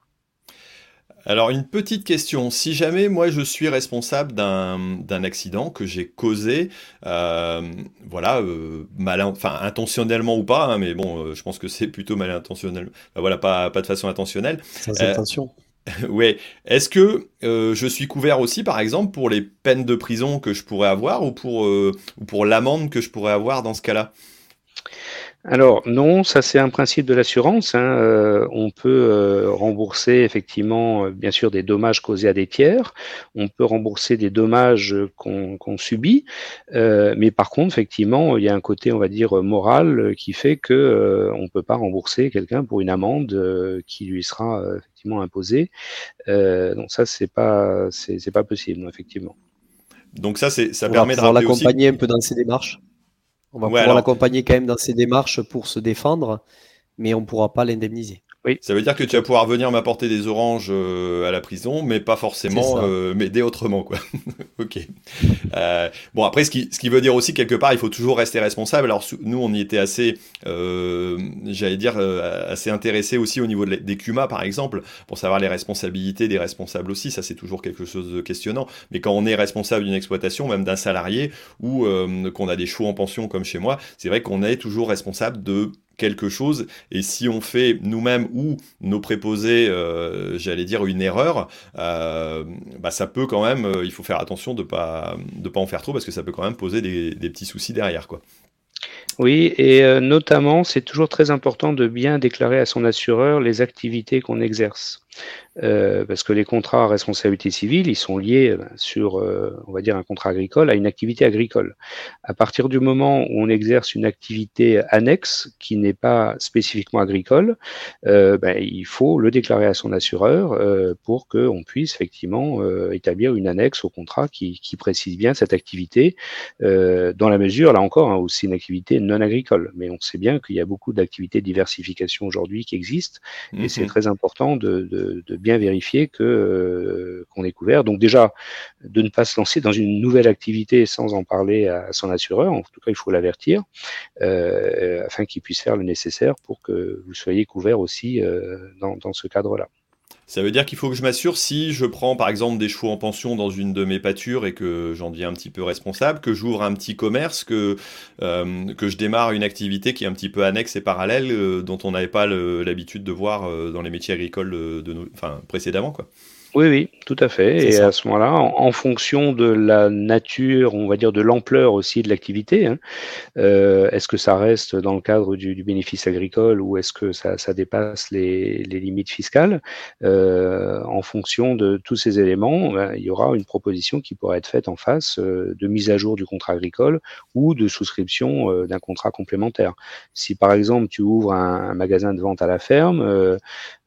Alors une petite question, si jamais moi je suis responsable d'un accident que j'ai causé, euh, voilà, euh, mal, enfin intentionnellement ou pas, hein, mais bon, euh, je pense que c'est plutôt mal intentionnel, voilà, pas, pas de façon intentionnelle. Sans intention. (laughs) ouais. Est-ce que je suis couvert aussi, par exemple, pour les peines de prison que je pourrais avoir ou pour, ou pour l'amende que je pourrais avoir dans ce cas-là? Alors non, ça c'est un principe de l'assurance. Hein. Euh, on peut euh, rembourser effectivement, euh, bien sûr, des dommages causés à des tiers. On peut rembourser des dommages qu'on subit, mais par contre, effectivement, il y a un côté, on va dire, moral qui fait que on peut pas rembourser quelqu'un pour une amende qui lui sera effectivement imposée. donc ça, c'est pas, c'est pas possible, effectivement. Donc ça, c'est, ça permet de l'accompagner un peu dans ses démarches. On va pouvoir l'accompagner quand même dans ses démarches pour se défendre, mais on ne pourra pas l'indemniser. Oui. Ça veut dire que tu vas pouvoir venir m'apporter des oranges euh, à la prison, mais pas forcément euh, m'aider autrement, quoi. (laughs) ok. Euh, bon, après, ce qui, ce qui veut dire aussi quelque part, il faut toujours rester responsable. Alors nous, on y était assez, j'allais dire, assez intéressé aussi au niveau des CUMA, par exemple, pour savoir les responsabilités des responsables aussi. Ça, c'est toujours quelque chose de questionnant. Mais quand on est responsable d'une exploitation, même d'un salarié, ou qu'on a des choux en pension comme chez moi, c'est vrai qu'on est toujours responsable de quelque chose. Et si on fait nous-mêmes ou nos préposés, euh, j'allais dire une erreur, euh, bah ça peut quand même, euh, il faut faire attention de pas de pas en faire trop parce que ça peut quand même poser des, des petits soucis derrière, quoi. Oui, et notamment, c'est toujours très important de bien déclarer à son assureur les activités qu'on exerce. Euh, parce que les contrats à responsabilité civile, ils sont liés euh, sur, euh, on va dire, un contrat agricole à une activité agricole. À partir du moment où on exerce une activité annexe qui n'est pas spécifiquement agricole, ben, il faut le déclarer à son assureur pour qu'on puisse effectivement établir une annexe au contrat qui, qui précise bien cette activité, dans la mesure, là encore, hein, aussi une activité non agricole. Mais on sait bien qu'il y a beaucoup d'activités de diversification aujourd'hui qui existent, et c'est mhm. très important de, de, de bien vérifier que euh, qu'on est couvert. Donc déjà, de ne pas se lancer dans une nouvelle activité sans en parler à son assureur. En tout cas, il faut l'avertir euh, afin qu'il puisse faire le nécessaire pour que vous soyez couvert aussi euh, dans, dans ce cadre-là. Ça veut dire qu'il faut que je m'assure si je prends par exemple des chevaux en pension dans une de mes pâtures et que j'en deviens un petit peu responsable, que j'ouvre un petit commerce, que, que je démarre une activité qui est un petit peu annexe et parallèle, dont on n'avait pas l'habitude de voir dans les métiers agricoles de, enfin, précédemment. Quoi. Oui, oui, tout à fait. Et à ce moment-là, en, fonction de la nature, on va dire de l'ampleur aussi de l'activité, hein, euh, est-ce que ça reste dans le cadre du, du bénéfice agricole ou est-ce que ça, ça dépasse les, les, limites fiscales euh, En fonction de tous ces éléments, ben, il y aura une proposition qui pourra être faite en face euh, de mise à jour du contrat agricole ou de souscription d'un contrat complémentaire. Si par exemple tu ouvres un, un magasin de vente à la ferme,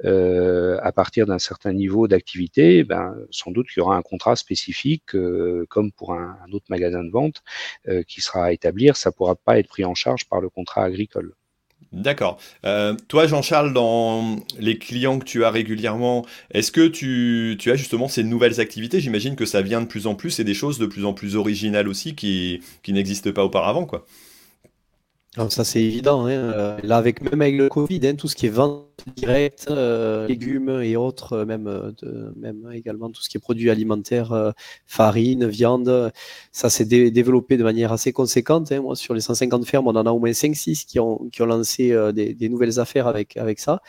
à partir d'un certain niveau d'activité, ben, sans doute qu'il y aura un contrat spécifique, euh, comme pour un, autre magasin de vente, euh, qui sera à établir. Ça ne pourra pas être pris en charge par le contrat agricole. D'accord. Euh, toi, Jean-Charles, dans les clients que tu as régulièrement, est-ce que tu, as justement ces nouvelles activités? J'imagine que ça vient de plus en plus et des choses de plus en plus originales aussi qui, qui n'existent pas auparavant, quoi. ça c'est évident. Hein. Là, avec même avec le Covid, hein, tout ce qui est vente directs, légumes et autres, même, de, même également tout ce qui est produits alimentaires, farine, viande. Ça s'est développé de manière assez conséquente. Hein. Moi, sur les 150 fermes, on en a au moins 5-6 qui ont, lancé des, des, nouvelles affaires avec, avec ça.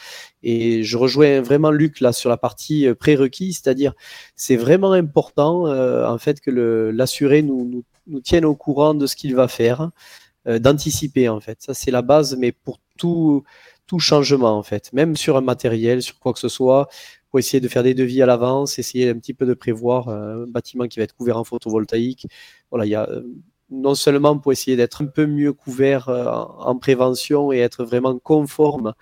Et je rejoins vraiment Luc là sur la partie prérequis, c'est-à-dire c'est vraiment important en fait que l'assuré nous, nous, tienne au courant de ce qu'il va faire. Euh, d'anticiper en fait. Ça c'est la base, mais pour tout tout changement en fait, même sur un matériel, sur quoi que ce soit, pour essayer de faire des devis à l'avance, essayer un petit peu de prévoir euh, un bâtiment qui va être couvert en photovoltaïque. Voilà, il y a euh, non seulement pour essayer d'être un peu mieux couvert en prévention et être vraiment conforme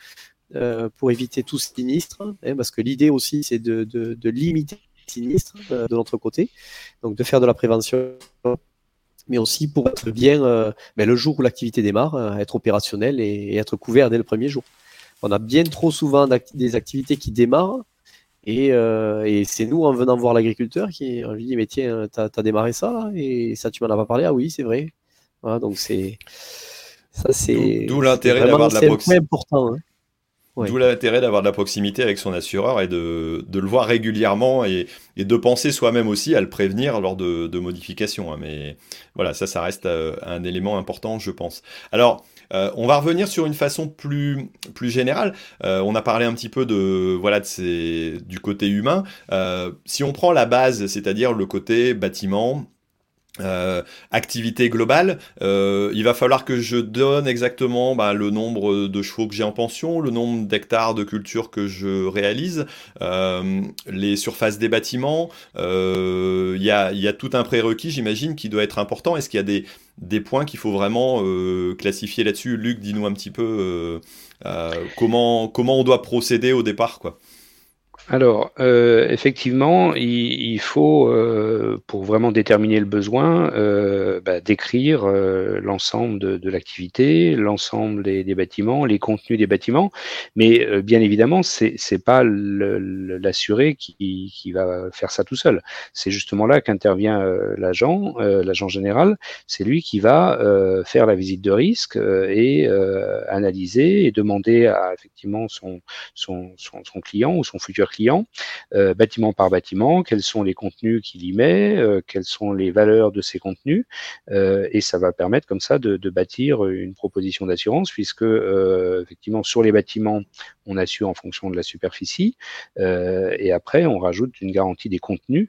pour éviter tout sinistre, hein, parce que l'idée aussi c'est de, de, de, limiter les sinistres de notre côté, donc de faire de la prévention mais aussi pour être bien euh, ben, le jour où l'activité démarre, euh, être opérationnel et, être couvert dès le premier jour. On a bien trop souvent des activités qui démarrent et, euh, et c'est nous en venant voir l'agriculteur qui on lui dit mais tiens t'as as démarré ça et ça tu m'en as pas parlé? Ah oui c'est vrai voilà, donc c'est ça c'est d'où l'intérêt d'avoir de la proximité important hein. D'où l'intérêt d'avoir de la proximité avec son assureur et de, de le voir régulièrement et, et de penser soi-même aussi à le prévenir lors de, de modifications. Hein. Mais voilà, ça, ça reste euh, un élément important, je pense. Alors, euh, on va revenir sur une façon plus, plus générale. Euh, on a parlé un petit peu de voilà de ces, du côté humain. si on prend la base, c'est-à-dire le côté bâtiment, euh, activité globale, euh, il va falloir que je donne exactement bah, le nombre de chevaux que j'ai en pension, le nombre d'hectares de culture que je réalise, euh, les surfaces des bâtiments. Il y a, y, a, tout un prérequis, j'imagine, qui doit être important. Est-ce qu'il y a des, des points qu'il faut vraiment classifier là-dessus? Luc, dis-nous un petit peu comment, comment on doit procéder au départ, quoi. Alors, euh, effectivement, il, faut, euh, pour vraiment déterminer le besoin, euh, bah, décrire l'ensemble de, l'activité, l'ensemble des, bâtiments, les contenus des bâtiments. Mais bien évidemment, c'est n'est pas l'assuré qui, va faire ça tout seul. C'est justement là qu'intervient l'agent, l'agent général. C'est lui qui va faire la visite de risque et analyser et demander à effectivement son, client ou son futur client, euh, bâtiment par bâtiment, quels sont les contenus qu'il y met, euh, quelles sont les valeurs de ces contenus, euh, et ça va permettre comme ça de, bâtir une proposition d'assurance, puisque effectivement sur les bâtiments, on assure en fonction de la superficie, et après on rajoute une garantie des contenus,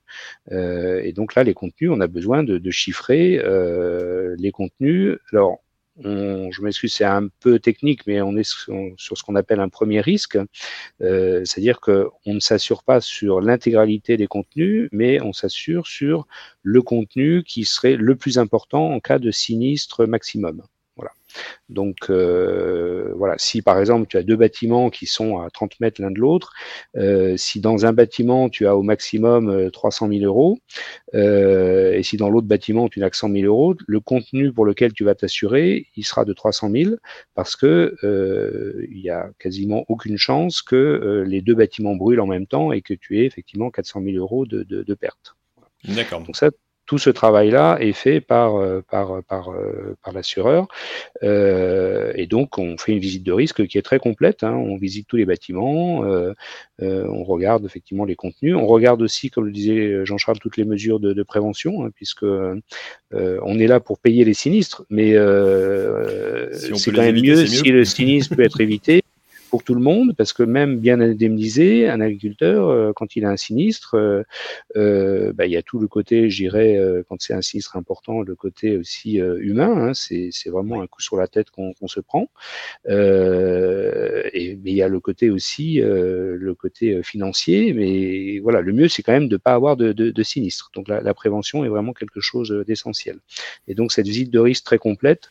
et donc là les contenus, on a besoin de, de chiffrer les contenus. Alors je m'excuse, c'est un peu technique, mais on est sur, ce qu'on appelle un premier risque, euh, c'est-à-dire qu'on ne s'assure pas sur l'intégralité des contenus, mais on s'assure sur le contenu qui serait le plus important en cas de sinistre maximum. Donc euh, voilà, si par exemple tu as deux bâtiments qui sont à 30 mètres l'un de l'autre, euh, si dans un bâtiment tu as au maximum 300 euh, 000 euros, et si dans l'autre bâtiment tu n'as que 100 000 euros, le contenu pour lequel tu vas t'assurer, il sera de 300 000 parce que il y a quasiment aucune chance que les deux bâtiments brûlent en même temps et que tu aies effectivement 400 000 euros de, de, de perte. D'accord. Donc ça, tout ce travail-là est fait par, euh, par, par, euh, par l'assureur. Euh, et donc, on fait une visite de risque qui est très complète. Hein. On visite tous les bâtiments, euh, euh, on regarde effectivement les contenus. On regarde aussi, comme le disait Jean-Charles, toutes les mesures de, de prévention, hein, puisque on est là pour payer les sinistres. Mais c'est quand même mieux, mieux si le sinistre peut être évité pour tout le monde, parce que même bien indemnisé, un agriculteur, euh, quand il a un sinistre, euh, euh, bah, il y a tout le côté, j'irais, quand c'est un sinistre important, le côté aussi humain. Hein, c'est vraiment un coup sur la tête qu'on se prend. et, mais il y a le côté aussi, le côté financier. Mais voilà, le mieux, c'est quand même de pas avoir de, sinistre. Donc la, prévention est vraiment quelque chose d'essentiel. Et donc cette visite de risque très complète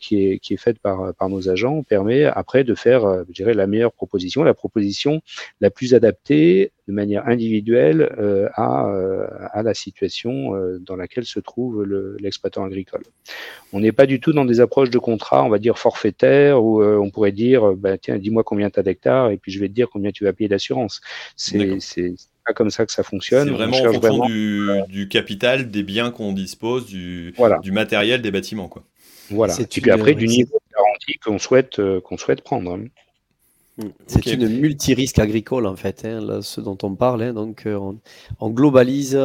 qui, est, qui est faite par, par nos agents permet après de faire, la meilleure proposition, la proposition la plus adaptée de manière individuelle euh, à, euh, à, la situation euh, dans laquelle se trouve l'exploitant agricole. On n'est pas du tout dans des approches de contrat, on va dire forfaitaire, où on pourrait dire, bah, tiens, dis-moi combien tu as d'hectares et puis je vais te dire combien tu vas payer d'assurance. C'est pas comme ça que ça fonctionne. C'est vraiment en fonction du, du, capital, des biens qu'on dispose, du, du matériel, des bâtiments. Quoi. Voilà. Et puis après, du niveau de garantie qu'on souhaite, qu'on souhaite prendre. Hein. Hmm. C'est une multi-risque agricole en fait, hein, ce dont on parle. Hein. donc on, globalise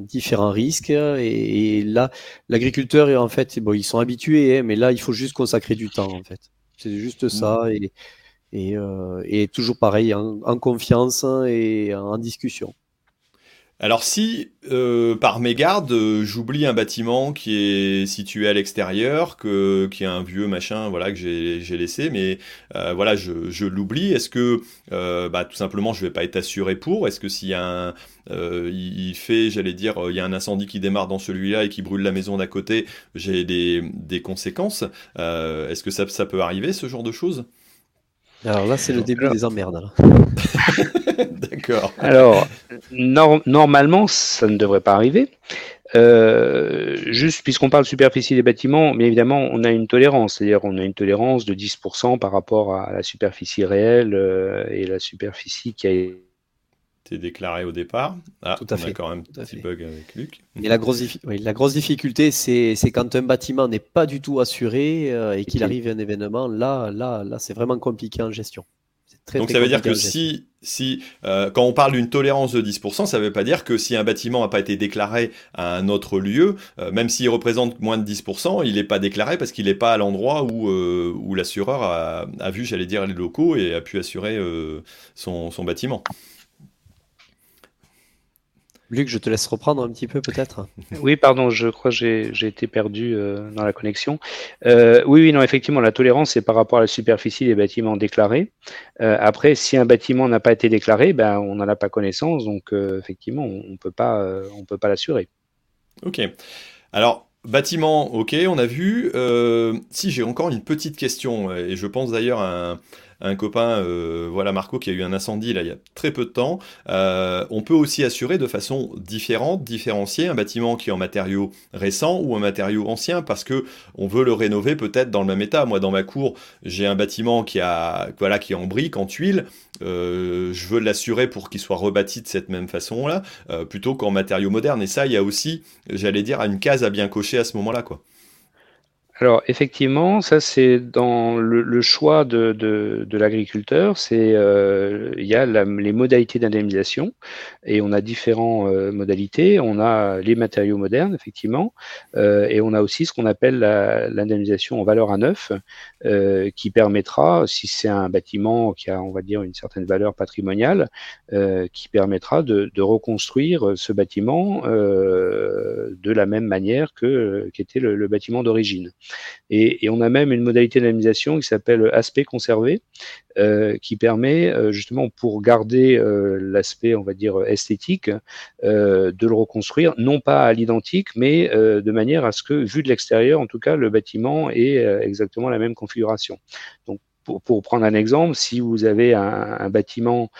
différents risques et, là l'agriculteur en fait bon ils sont habitués, hein, mais là il faut juste consacrer du temps en fait. C'est juste ça et, et, toujours pareil en confiance et en discussion. Alors si euh, par mégarde euh, j'oublie un bâtiment qui est situé à l'extérieur, que qui est un vieux machin, voilà que j'ai laissé, mais euh, voilà je, l'oublie. Est-ce que bah, tout simplement je vais pas être assuré pour? Est-ce que s'il y a un il fait, j'allais dire, il y a un incendie qui démarre dans celui-là et qui brûle la maison d'à côté, j'ai des, des conséquences. Est-ce que ça, ça peut arriver ce genre de choses? Alors là, c'est le début des emmerdes. (laughs) D'accord. Alors, normalement, ça ne devrait pas arriver. Euh, juste puisqu'on parle de superficie des bâtiments, mais évidemment, on a une tolérance, c'est-à-dire on a une tolérance de 10% par rapport à la superficie réelle euh, et la superficie qui a déclaré au départ. Ah, Tout à on fait. a quand même un petit bug avec Luc. Et la grosse, la grosse difficulté, c'est quand un bâtiment n'est pas du tout assuré euh, et qu'il arrive un événement. Là, là, là, c'est vraiment compliqué en gestion. Donc ça veut dire que si, si euh, quand on parle d'une tolérance de 10%, ça ne veut pas dire que si un bâtiment n'a pas été déclaré à un autre lieu, euh, même s'il représente moins de 10%, il n'est pas déclaré parce qu'il n'est pas à l'endroit où, où l'assureur a, a, vu, j'allais dire, les locaux et a pu assurer son, son bâtiment. Luc, je te laisse reprendre un petit peu peut-être. (laughs) Oui, pardon, je crois que j'ai été perdu euh, dans la connexion. Euh, oui, oui, non, effectivement, la tolérance, c'est par rapport à la superficie des bâtiments déclarés. Euh, après, si un bâtiment n'a pas été déclaré, ben, on n'en a pas connaissance, donc effectivement, on ne peut pas, on peut pas l'assurer. Ok. Alors, bâtiment, ok, on a vu. si j'ai encore une petite question, et je pense d'ailleurs à un un copain, euh, voilà Marco, qui a eu un incendie là il y a très peu de temps. Euh, on peut aussi assurer de façon différente, différencier un bâtiment qui est en matériaux récents ou un matériau ancien parce que on veut le rénover peut-être dans le même état. Moi, dans ma cour, j'ai un bâtiment qui a voilà qui est en briques, en tuiles. Euh, je veux l'assurer pour qu'il soit rebâti de cette même façon-là, plutôt qu'en matériaux modernes. Et ça, il y a aussi, j'allais dire, une case à bien cocher à ce moment-là, quoi. Alors effectivement, ça c'est dans le, choix de, de, l'agriculteur, c'est euh, il y a les modalités d'indemnisation et on a différentes euh, modalités. On a les matériaux modernes effectivement euh, et on a aussi ce qu'on appelle l'indemnisation en valeur à neuf qui permettra, si c'est un bâtiment qui a on va dire une certaine valeur patrimoniale, qui permettra de, de, reconstruire ce bâtiment de la même manière que qu'était le bâtiment d'origine. Et, on a même une modalité d'indemnisation qui s'appelle aspect conservé, euh, qui permet euh, justement pour garder euh, l'aspect, on va dire, esthétique, de le reconstruire, non pas à l'identique, mais de manière à ce que, vu de l'extérieur, en tout cas, le bâtiment ait exactement la même configuration. Pour, prendre un exemple, si vous avez un, bâtiment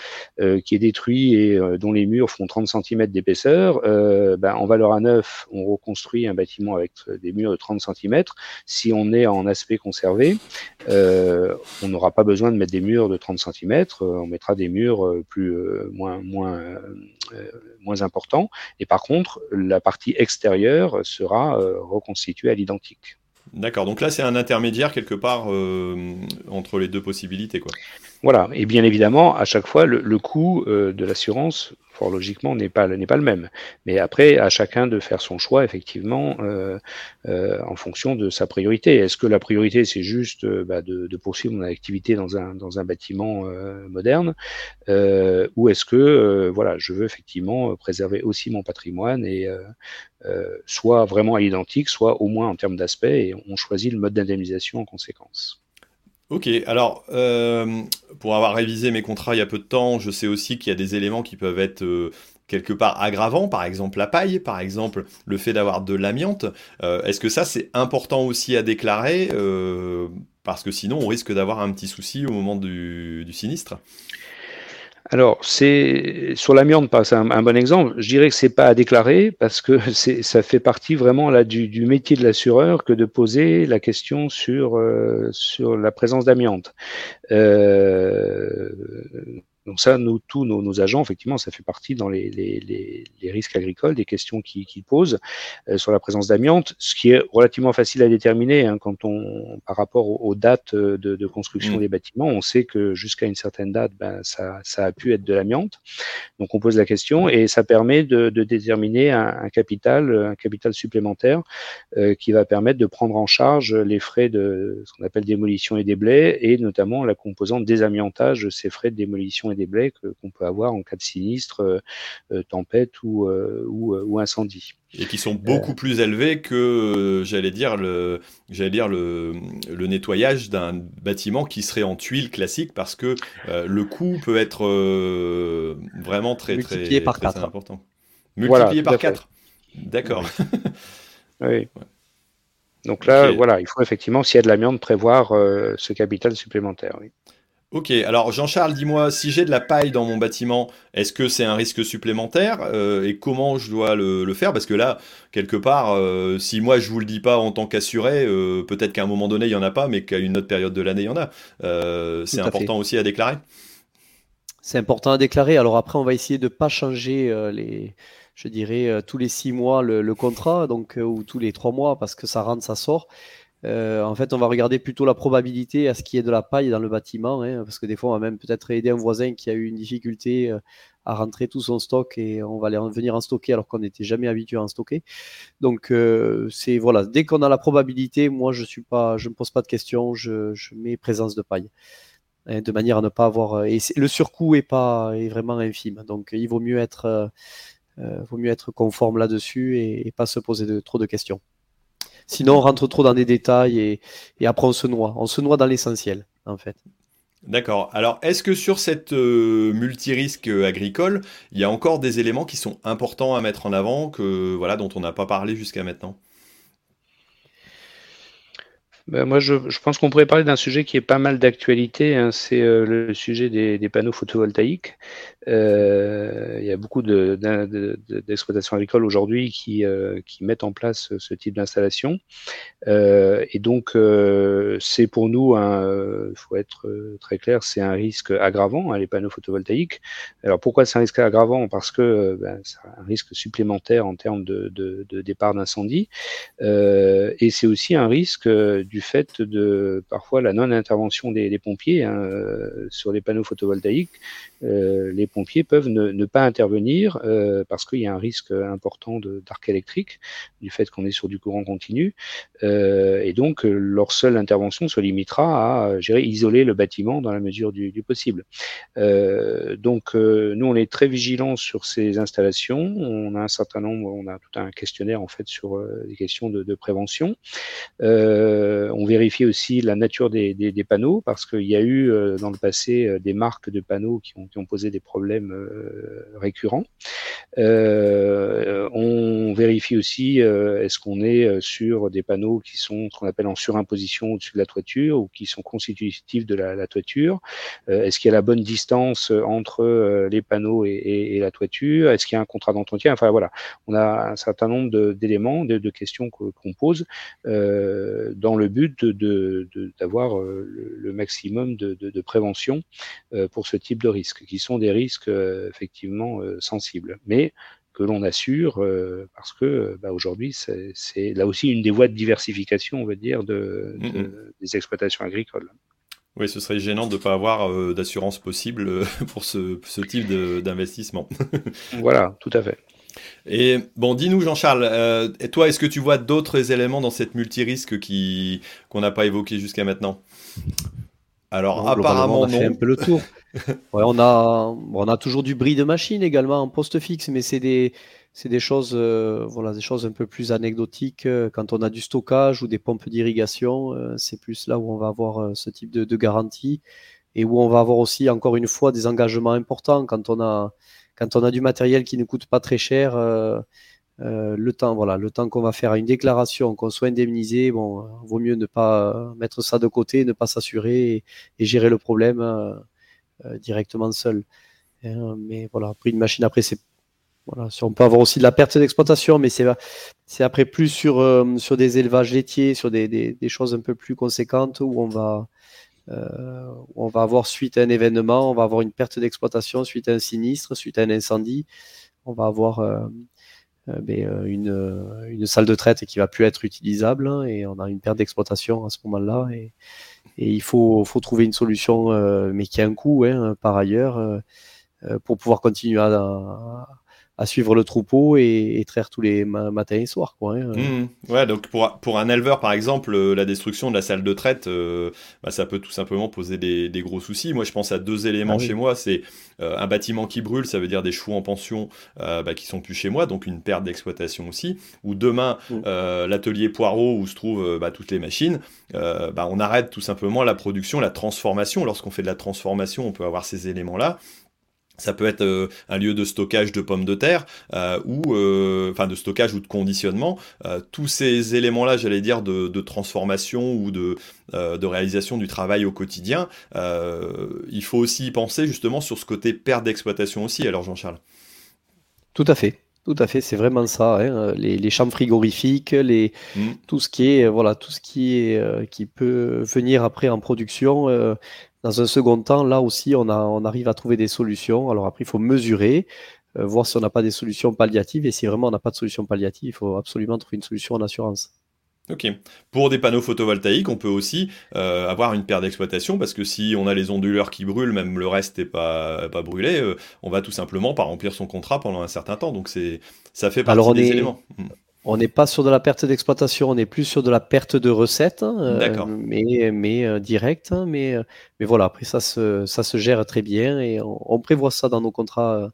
euh, qui est détruit et euh, dont les murs font 30 cm d'épaisseur, euh, ben, en valeur à neuf, on reconstruit un bâtiment avec des murs de 30 cm. Si on est en aspect conservé, on n'aura pas besoin de mettre des murs de 30 cm, on mettra des murs plus moins moins moins importants. Et par contre, la partie extérieure sera reconstituée à l'identique. D'accord, donc là c'est un intermédiaire quelque part euh, entre les deux possibilités. Quoi. Voilà, et bien évidemment, à chaque fois, le, coût euh, de l'assurance, fort logiquement, n'est pas, n'est pas le même. Mais après, à chacun de faire son choix, effectivement, euh, en fonction de sa priorité. Est-ce que la priorité, c'est juste bah, de, de, poursuivre mon activité dans un, dans un bâtiment moderne Ou est-ce que voilà, je veux effectivement préserver aussi mon patrimoine et euh, soit vraiment à l'identique, soit au moins en termes d'aspect, et on choisit le mode d'indemnisation en conséquence. Ok, alors euh, pour avoir révisé mes contrats il y a peu de temps, je sais aussi qu'il y a des éléments qui peuvent être euh, quelque part aggravants, par exemple la paille, par exemple le fait d'avoir de l'amiante. Est-ce que ça c'est important aussi à déclarer parce que sinon on risque d'avoir un petit souci au moment du sinistre? Alors, c'est sur l'amiante, c'est un, bon exemple. Je dirais que c'est pas à déclarer parce que (laughs) ça fait partie vraiment là du, du métier de l'assureur que de poser la question sur euh, sur la présence d'amiante. Euh, Donc ça, nous, tous nos, agents, effectivement, ça fait partie dans les, les, risques agricoles, des questions qu'ils qui posent euh, sur la présence d'amiante, ce qui est relativement facile à déterminer hein, quand on, par rapport aux, dates de, de construction mmh. des bâtiments, on sait que jusqu'à une certaine date, ben, ça, ça, a pu être de l'amiante. Donc on pose la question et ça permet de, de déterminer un, un, capital, un capital supplémentaire euh, qui va permettre de prendre en charge les frais de ce qu'on appelle démolition et déblai et notamment la composante désamiantage ces frais de démolition et des blés qu'on peut avoir en cas de sinistre, euh, euh, tempête ou, euh, ou, incendie. Et qui sont beaucoup plus élevés que, j'allais dire, le, j'allais dire le, le nettoyage d'un bâtiment qui serait en tuiles classique parce que le coût peut être vraiment très, Multiplié très, par très, important. Multiplié par 4. D'accord. oui. (laughs) Donc là, voilà, il faut effectivement, s'il y a de l'amiante, prévoir ce capital supplémentaire. Oui. Ok, alors Jean-Charles, dis-moi, si j'ai de la paille dans mon bâtiment, est-ce que c'est un risque supplémentaire euh, et comment je dois le, faire? Parce que là, quelque part, euh, si moi je vous le dis pas en tant qu'assuré, euh, peut-être qu'à un moment donné il y en a pas, mais qu'à une autre période de l'année il y en a. c'est important aussi à déclarer. C'est important à déclarer. Alors après, on va essayer de pas changer les, je dirais tous les six mois le, le contrat, donc ou tous les trois mois parce que ça rentre, ça sort. Euh, en fait, on va regarder plutôt la probabilité à ce qu'il y ait de la paille dans le bâtiment, hein, parce que des fois, on va même peut-être aider un voisin qui a eu une difficulté euh, à rentrer tout son stock et on va aller venir en stocker alors qu'on n'était jamais habitué à en stocker. Donc, euh, c'est voilà, dès qu'on a la probabilité, moi, je suis pas, me pose pas de questions, je, mets présence de paille, hein, de manière à ne pas avoir. Et le surcoût est pas vraiment infime, donc il vaut mieux être, vaut mieux être conforme là-dessus et, et, pas se poser de, trop de questions. Sinon, on rentre trop dans des détails et, après on se noie. On se noie dans l'essentiel, en fait. D'accord. Alors, est-ce que sur cette euh, multirisque agricole, il y a encore des éléments qui sont importants à mettre en avant, que voilà, dont on n'a pas parlé jusqu'à maintenant? Ben, moi, je, pense qu'on pourrait parler d'un sujet qui est pas mal d'actualité. Hein. c'est euh, le sujet des, panneaux photovoltaïques. Euh, il y a beaucoup d'exploitations agricoles aujourd'hui qui, euh, qui mettent en place ce type d'installation. Euh, et donc, c'est pour nous, il faut être très clair, c'est un risque aggravant, hein, les panneaux photovoltaïques. Alors, pourquoi c'est un risque aggravant? Parce que ben, c'est un risque supplémentaire en termes de, de, de départ d'incendie. et c'est aussi un risque du fait de parfois la non-intervention des, pompiers hein, sur les panneaux photovoltaïques. les pompiers peuvent ne, pas intervenir euh, parce qu'il y a un risque important d'arc électrique du fait qu'on est sur du courant continu. Euh, et donc, leur seule intervention se limitera à gérer, isoler le bâtiment dans la mesure du, possible. Euh, donc, nous, on est très vigilants sur ces installations. On a un certain nombre, on a tout un questionnaire en fait sur les questions de, prévention. On vérifie aussi la nature des, panneaux parce qu'il y a eu dans le passé des marques de panneaux qui ont, posé des problèmes euh, récurrents. Euh, on vérifie aussi euh, est-ce qu'on est sur des panneaux qui sont ce qu'on appelle en surimposition au-dessus de la toiture ou qui sont constitutifs de la, toiture? est-ce qu'il y a la bonne distance entre les panneaux et, la toiture? Est-ce qu'il y a un contrat d'entretien? Enfin voilà, on a un certain nombre d'éléments, de, questions qu'on pose dans le but d'avoir de, le, maximum de, prévention pour ce type de risques, qui sont des risques euh, effectivement euh, sensibles, mais que l'on assure euh, parce que bah, aujourd'hui c'est là aussi une des voies de diversification, on va dire, de, des exploitations agricoles. Oui, ce serait gênant de ne pas avoir d'assurance possible (laughs) pour ce, ce type d'investissement. (laughs) voilà, tout à fait. Et bon, dis-nous Jean-Charles, et toi, est-ce que tu vois d'autres éléments dans cette multirisque qui qu'on n'a pas évoqué jusqu'à maintenant? Alors apparemment on a fait un peu le tour. (laughs) ouais, on a, on a toujours du bris de machine également en poste fixe, mais c'est des, c'est des choses, euh, voilà, des choses un peu plus anecdotiques. Euh, quand on a du stockage ou des pompes d'irrigation, euh, c'est plus là où on va avoir ce type de, de, garantie et où on va avoir aussi, encore une fois, des engagements importants quand on a, quand on a du matériel qui ne coûte pas très cher. le temps, voilà, le temps qu'on va faire à une déclaration, qu'on soit indemnisé, bon, vaut mieux ne pas mettre ça de côté, ne pas s'assurer et, gérer le problème euh, directement seul. Euh, mais voilà, après une machine, après, c'est on peut avoir aussi de la perte d'exploitation, mais c'est après plus sur, euh, des élevages laitiers, sur des, choses un peu plus conséquentes où on va on va avoir suite à un événement, on va avoir une perte d'exploitation suite à un sinistre, suite à un incendie, on va avoir ben, une, salle de traite qui va plus être utilisable hein, et on a une perte d'exploitation à ce moment-là. Et, il faut, trouver une solution mais qui a un coût hein, par ailleurs pour pouvoir continuer à suivre le troupeau et, traire tous les matins et soirs. Quoi, hein. mmh. Ouais, donc pour, pour un éleveur, par exemple, euh, la destruction de la salle de traite, euh, bah, ça peut tout simplement poser des, des, gros soucis. Moi, je pense à deux éléments ah chez moi. C'est euh, un bâtiment qui brûle, ça veut dire des chevaux en pension bah, qui sont plus chez moi, donc une perte d'exploitation aussi. Ou demain, mmh. l'atelier Poirot où se trouvent bah, toutes les machines, bah, on arrête tout simplement la production, la transformation. Lorsqu'on fait de la transformation, on peut avoir ces éléments-là. Ça peut être euh, un lieu de stockage de pommes de terre euh, ou euh, enfin de stockage ou de conditionnement. tous ces éléments-là, j'allais dire de, transformation ou de, de réalisation du travail au quotidien, il faut aussi y penser justement sur ce côté perte d'exploitation aussi. Alors Jean-Charles. Tout à fait. Tout à fait, c'est vraiment ça. Hein. Les, les, chambres frigorifiques, les, mmh. tout ce qui est, voilà, tout ce qui est, qui peut venir après en production, dans un second temps, là aussi, on, a, on arrive à trouver des solutions. Alors après, il faut mesurer, euh, voir si on n'a pas des solutions palliatives. Et si vraiment on n'a pas de solution palliative, il faut absolument trouver une solution en assurance. Ok. Pour des panneaux photovoltaïques, on peut aussi euh, avoir une perte d'exploitation parce que si on a les onduleurs qui brûlent, même le reste n'est pas, pas brûlé, euh, on va tout simplement pas remplir son contrat pendant un certain temps. Donc c'est ça fait partie des éléments. On n'est pas sur de la perte d'exploitation, on est plus sur de la perte de recettes, hein, euh, mais, mais euh, direct. Hein, mais, euh, mais voilà, après ça se, ça se gère très bien et on, prévoit ça dans nos contrats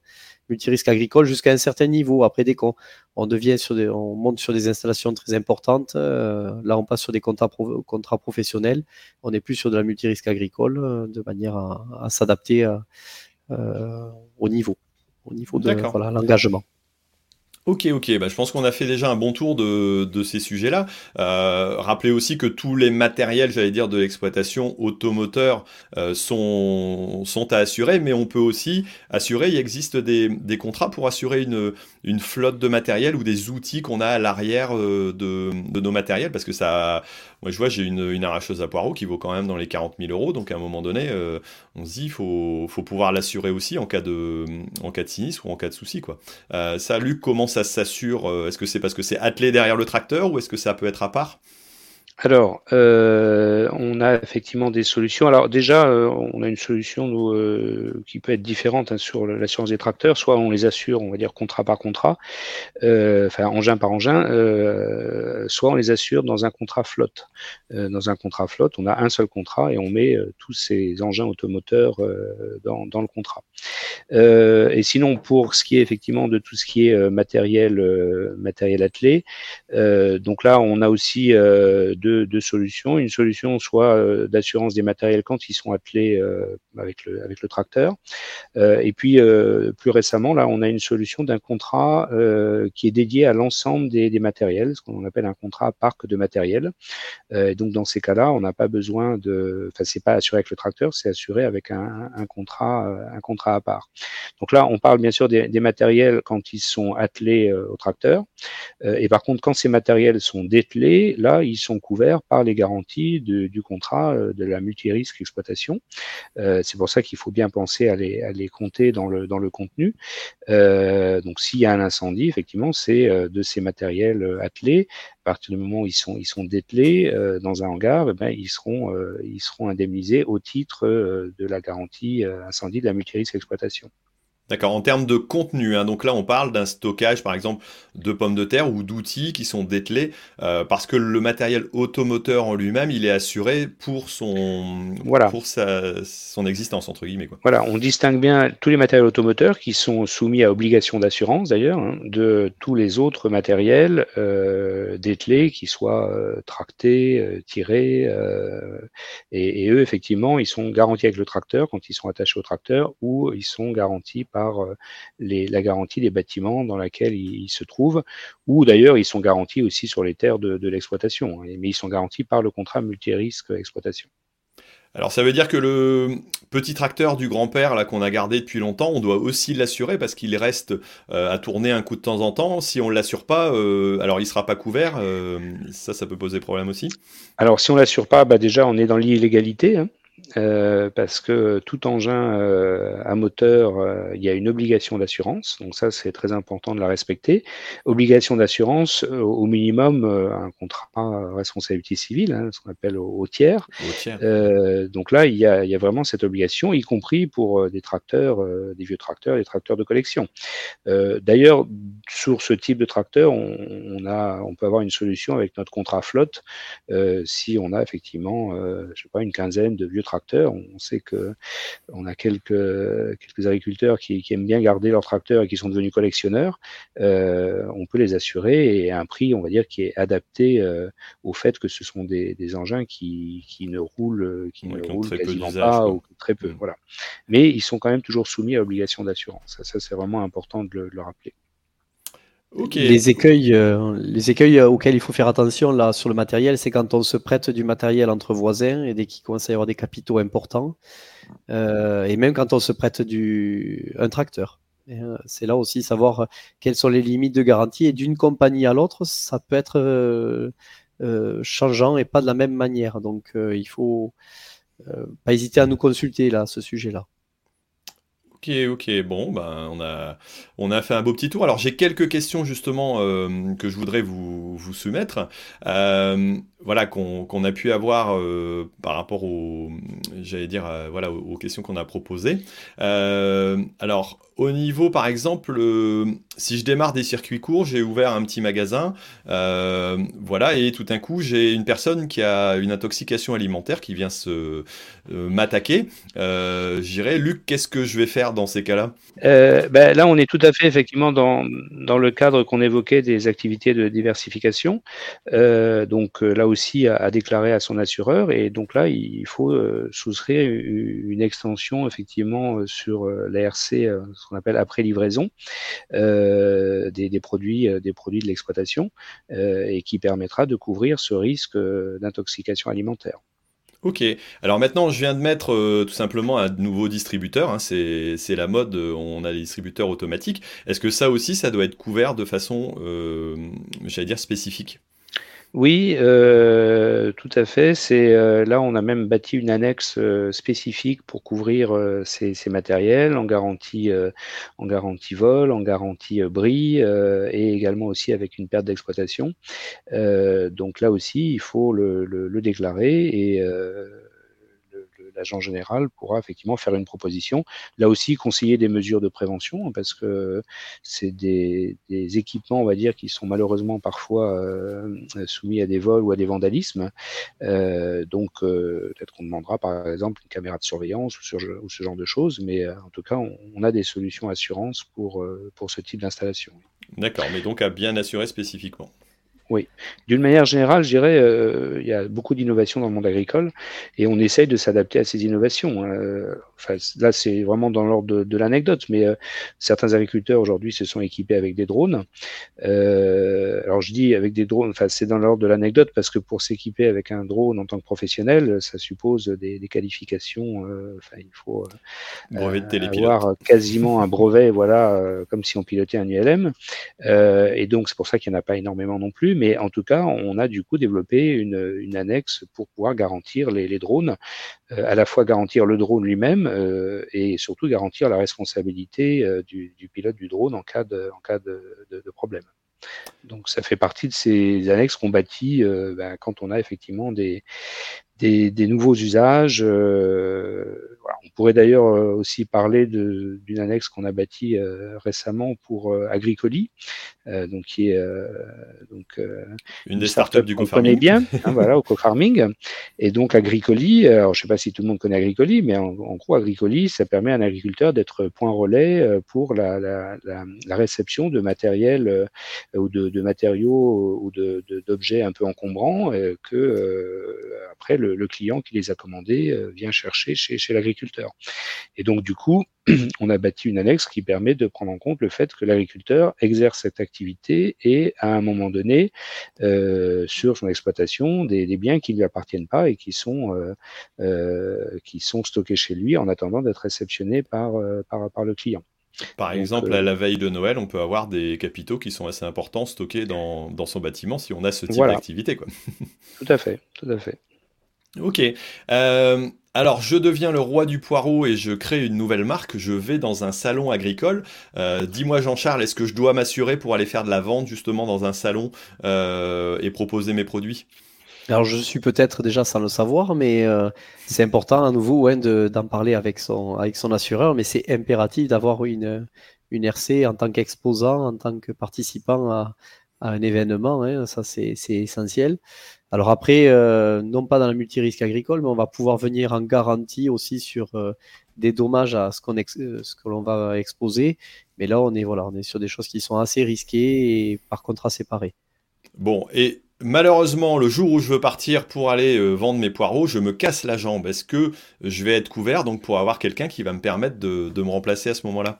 multirisques agricoles jusqu'à un certain niveau. Après, dès qu'on on devient sur des, on monte sur des installations très importantes, là on passe sur des contrats, contrats professionnels. On n'est plus sur de la multirisque agricole de manière à, s'adapter au niveau, au niveau de l'engagement. Ok, ok, bah, je pense qu'on a fait déjà un bon tour de, de ces sujets-là. Euh, rappelez aussi que tous les matériels, j'allais dire, de l'exploitation automoteur euh, sont, sont à assurer, mais on peut aussi assurer, il existe des, des contrats pour assurer une, une flotte de matériel ou des outils qu'on a à l'arrière euh, de, de, nos matériels, parce que ça, moi je vois, j'ai une, une arracheuse à poireaux qui vaut quand même dans les 40 000 euros, donc à un moment donné, euh, on se dit, il faut, pouvoir l'assurer aussi en cas, de, en cas de sinistre ou en cas de souci. Quoi. Euh, ça, Luc, comment ça s'assure euh, Est-ce que c'est parce que c'est attelé derrière le tracteur ou est-ce que ça peut être à part? Alors, euh, on a effectivement des solutions. Alors déjà, euh, on a une solution nous, euh, qui peut être différente hein, sur l'assurance des tracteurs. Soit on les assure, on va dire contrat par contrat, enfin engin par engin, soit on les assure dans un contrat flotte. dans un contrat flotte, on a un seul contrat et on met tous ces engins automoteurs dans, dans, le contrat. et sinon, pour ce qui est effectivement de tout ce qui est matériel, matériel attelé, donc là, on a aussi deux, solutions. Une solution soit euh, d'assurance des matériels quand ils sont attelés euh, avec, le, avec le tracteur. Euh, et puis, plus récemment, là, on a une solution d'un contrat qui est dédié à l'ensemble des, des, matériels, ce qu'on appelle un contrat parc de matériel. donc, dans ces cas-là, on n'a pas besoin de... Enfin, c'est pas assuré avec le tracteur, c'est assuré avec un, un, contrat, un contrat à part. Donc là, on parle bien sûr des, des matériels quand ils sont attelés au tracteur. et par contre, quand ces matériels sont dételés, là, ils sont couverts par les garanties du contrat euh, de la multirisque exploitation. Euh, c'est pour ça qu'il faut bien penser à les, compter dans le, contenu. Euh, donc s'il y a un incendie, effectivement, c'est de ces matériels attelés. À partir du moment où ils sont, ils sont dételés dans un hangar, eh ben, ils, seront, ils seront indemnisés au titre de la garantie incendie de la multirisque exploitation. D'accord, en termes de contenu, hein, donc là on parle d'un stockage par exemple de pommes de terre ou d'outils qui sont dételés euh, parce que le matériel automoteur en lui-même il est assuré pour son voilà. pour sa, son existence entre guillemets quoi. Voilà, on distingue bien tous les matériels automoteurs qui sont soumis à obligation d'assurance d'ailleurs hein, de tous les autres matériels euh, dételés qui soient euh, tractés, tirés et, et, eux effectivement ils sont garantis avec le tracteur quand ils sont attachés au tracteur ou ils sont garantis par euh, la garantie des bâtiments dans lesquels ils, se trouvent, ou d'ailleurs ils sont garantis aussi sur les terres de, l'exploitation, hein, mais ils sont garantis par le contrat multirisque exploitation. Alors ça veut dire que le petit tracteur du grand-père là qu'on a gardé depuis longtemps, on doit aussi l'assurer parce qu'il reste euh, à tourner un coup de temps en temps. Si on l'assure pas, euh, alors il sera pas couvert. ça, ça peut poser problème aussi? Alors si on l'assure pas, bah déjà on est dans l'illégalité. Hein. Parce que tout engin à moteur, il y a une obligation d'assurance, donc ça c'est très important de la respecter. Obligation d'assurance, au minimum un contrat responsabilité civile, hein, ce qu'on appelle au, tiers. donc là, il y, a, il y, a, vraiment cette obligation, y compris pour des tracteurs, des vieux tracteurs, des tracteurs de collection. D'ailleurs, sur ce type de tracteur, on, on, a, on peut avoir une solution avec notre contrat flotte si on a effectivement, je sais pas, une quinzaine de vieux tracteurs. On sait que on a quelques, quelques agriculteurs qui, aiment bien garder leurs tracteurs et qui sont devenus collectionneurs. Euh, on peut les assurer et à un prix, on va dire, qui est adapté euh, au fait que ce sont des, engins qui, ne roulent, qui ne roulent quasiment pas ou très peu. Mm. Voilà. Mais ils sont quand même toujours soumis à l'obligation d'assurance. Ça, c'est vraiment important de le rappeler. Les écueils, euh, écueils auxquels il faut faire attention là sur le matériel, c'est quand on se prête du matériel entre voisins et dès qu'il commence à y avoir des capitaux importants, euh, et même quand on se prête un tracteur. Euh, c'est là aussi savoir quelles sont les limites de garantie et d'une compagnie à l'autre, ça peut être changeant et pas de la même manière. Donc il faut pas hésiter à nous consulter là à ce sujet-là. Ok, ok, bon, ben, on, a, on a fait un beau petit tour. Alors j'ai quelques questions justement euh, que je voudrais vous, soumettre. Euh, voilà, qu'on a pu avoir euh, par rapport aux, aux, questions qu'on a proposées. alors, au niveau, par exemple, si je démarre des circuits courts, j'ai ouvert un petit magasin, voilà, et tout d'un coup, j'ai une personne qui a une intoxication alimentaire qui vient se m'attaquer. J'irai, Luc, qu'est-ce que je vais faire dans ces cas-là? Euh, ben, Là, on est tout à fait effectivement dans, dans le cadre qu'on évoquait des activités de diversification. Euh, donc euh, là aussi, à, déclarer à son assureur. Et donc là, il faut souscrire une extension effectivement sur l'ARC, qu'on appelle après livraison, des, des, produits, des produits de l'exploitation, et qui permettra de couvrir ce risque d'intoxication alimentaire. Ok, alors maintenant je viens de mettre euh, tout simplement un nouveau distributeur, hein. c'est la mode, euh, on a les distributeurs automatiques. Est-ce que ça aussi, ça doit être couvert de façon, euh, j'allais dire, spécifique? Oui, euh, tout à fait. C'est euh, là, on a même bâti une annexe euh, spécifique pour couvrir ces, matériels en garantie, en garantie vol, en garantie bris et également aussi avec une perte d'exploitation. donc là aussi, il faut le, le déclarer et l'agent général pourra effectivement faire une proposition. Là aussi, conseiller des mesures de prévention, parce que c'est des, équipements, on va dire, qui sont malheureusement parfois euh, soumis à des vols ou à des vandalismes. Euh, donc, euh, peut-être qu'on demandera par exemple une caméra de surveillance ou, ce genre de choses, mais en tout cas, on, a des solutions assurance pour, pour ce type d'installation. D'accord, mais donc à bien assurer spécifiquement. Oui, d'une manière générale, je dirais, euh, il y a beaucoup d'innovations dans le monde agricole et on essaye de s'adapter à ces innovations. Enfin, là, c'est vraiment dans l'ordre de, l'anecdote, mais euh, certains agriculteurs aujourd'hui se sont équipés avec des drones. Euh, alors, je dis avec des drones, enfin, c'est dans l'ordre de l'anecdote parce que pour s'équiper avec un drone en tant que professionnel, ça suppose des, des qualifications. enfin, il faut avoir quasiment un brevet, voilà, comme si on pilotait un ULM. et donc, c'est pour ça qu'il n'y en a pas énormément non plus mais en tout cas, on a du coup développé une, annexe pour pouvoir garantir les, drones, euh, à la fois garantir le drone lui-même euh, et surtout garantir la responsabilité euh, du, pilote du drone en cas de, problème. Donc ça fait partie de ces annexes qu'on bâtit ben, quand on a effectivement des, des, nouveaux usages. On pourrait d'ailleurs aussi parler d'une annexe qu'on a bâtie récemment pour Agricoli, euh, donc qui est euh, donc euh, une des startups du co-farming. connaît bien, (laughs) hein, voilà, au co-farming. Et donc Agricoli, alors je sais pas si tout le monde connaît Agricoli, mais en, gros Agricoli, ça permet à un agriculteur d'être point relais pour la, la, la, la réception de matériel ou de, de, matériaux ou d'objets un peu encombrants que après le, le, client qui les a commandés vient chercher chez, chez l'agriculteur. Et donc du coup, (clears throat) on a bâti une annexe qui permet de prendre en compte le fait que l'agriculteur exerce cette activité et à un moment donné, euh, sur son exploitation, des, biens qui ne lui appartiennent pas et qui sont, euh, euh, qui sont stockés chez lui en attendant d'être réceptionnés par, par, par, le client. Par exemple, à la veille de Noël, on peut avoir des capitaux qui sont assez importants stockés dans, dans son bâtiment si on a ce type d'activité. Tout à fait, tout à fait. Ok. Euh, alors, je deviens le roi du poireau et je crée une nouvelle marque. Je vais dans un salon agricole. Euh, dis-moi, Jean-Charles, est-ce que je dois m'assurer pour aller faire de la vente justement dans un salon euh, et proposer mes produits? Alors je suis peut-être déjà sans le savoir, mais c'est important à nouveau d'en parler avec son, assureur, mais c'est impératif d'avoir une, une RC en tant qu'exposant, en tant que participant à, un événement, hein, ça c'est essentiel. Alors après, euh, non pas dans le multirisque agricole, mais on va pouvoir venir en garantie aussi sur euh, des dommages à ce, qu'on euh, ce que l'on va exposer. Mais là, on est, voilà, on est sur des choses qui sont assez risquées et par contrat séparé. Bon, et malheureusement, le jour où je veux partir pour aller vendre mes poireaux, je me casse la jambe. Est-ce que je vais être couvert donc pour avoir quelqu'un qui va me permettre de me remplacer à ce moment-là?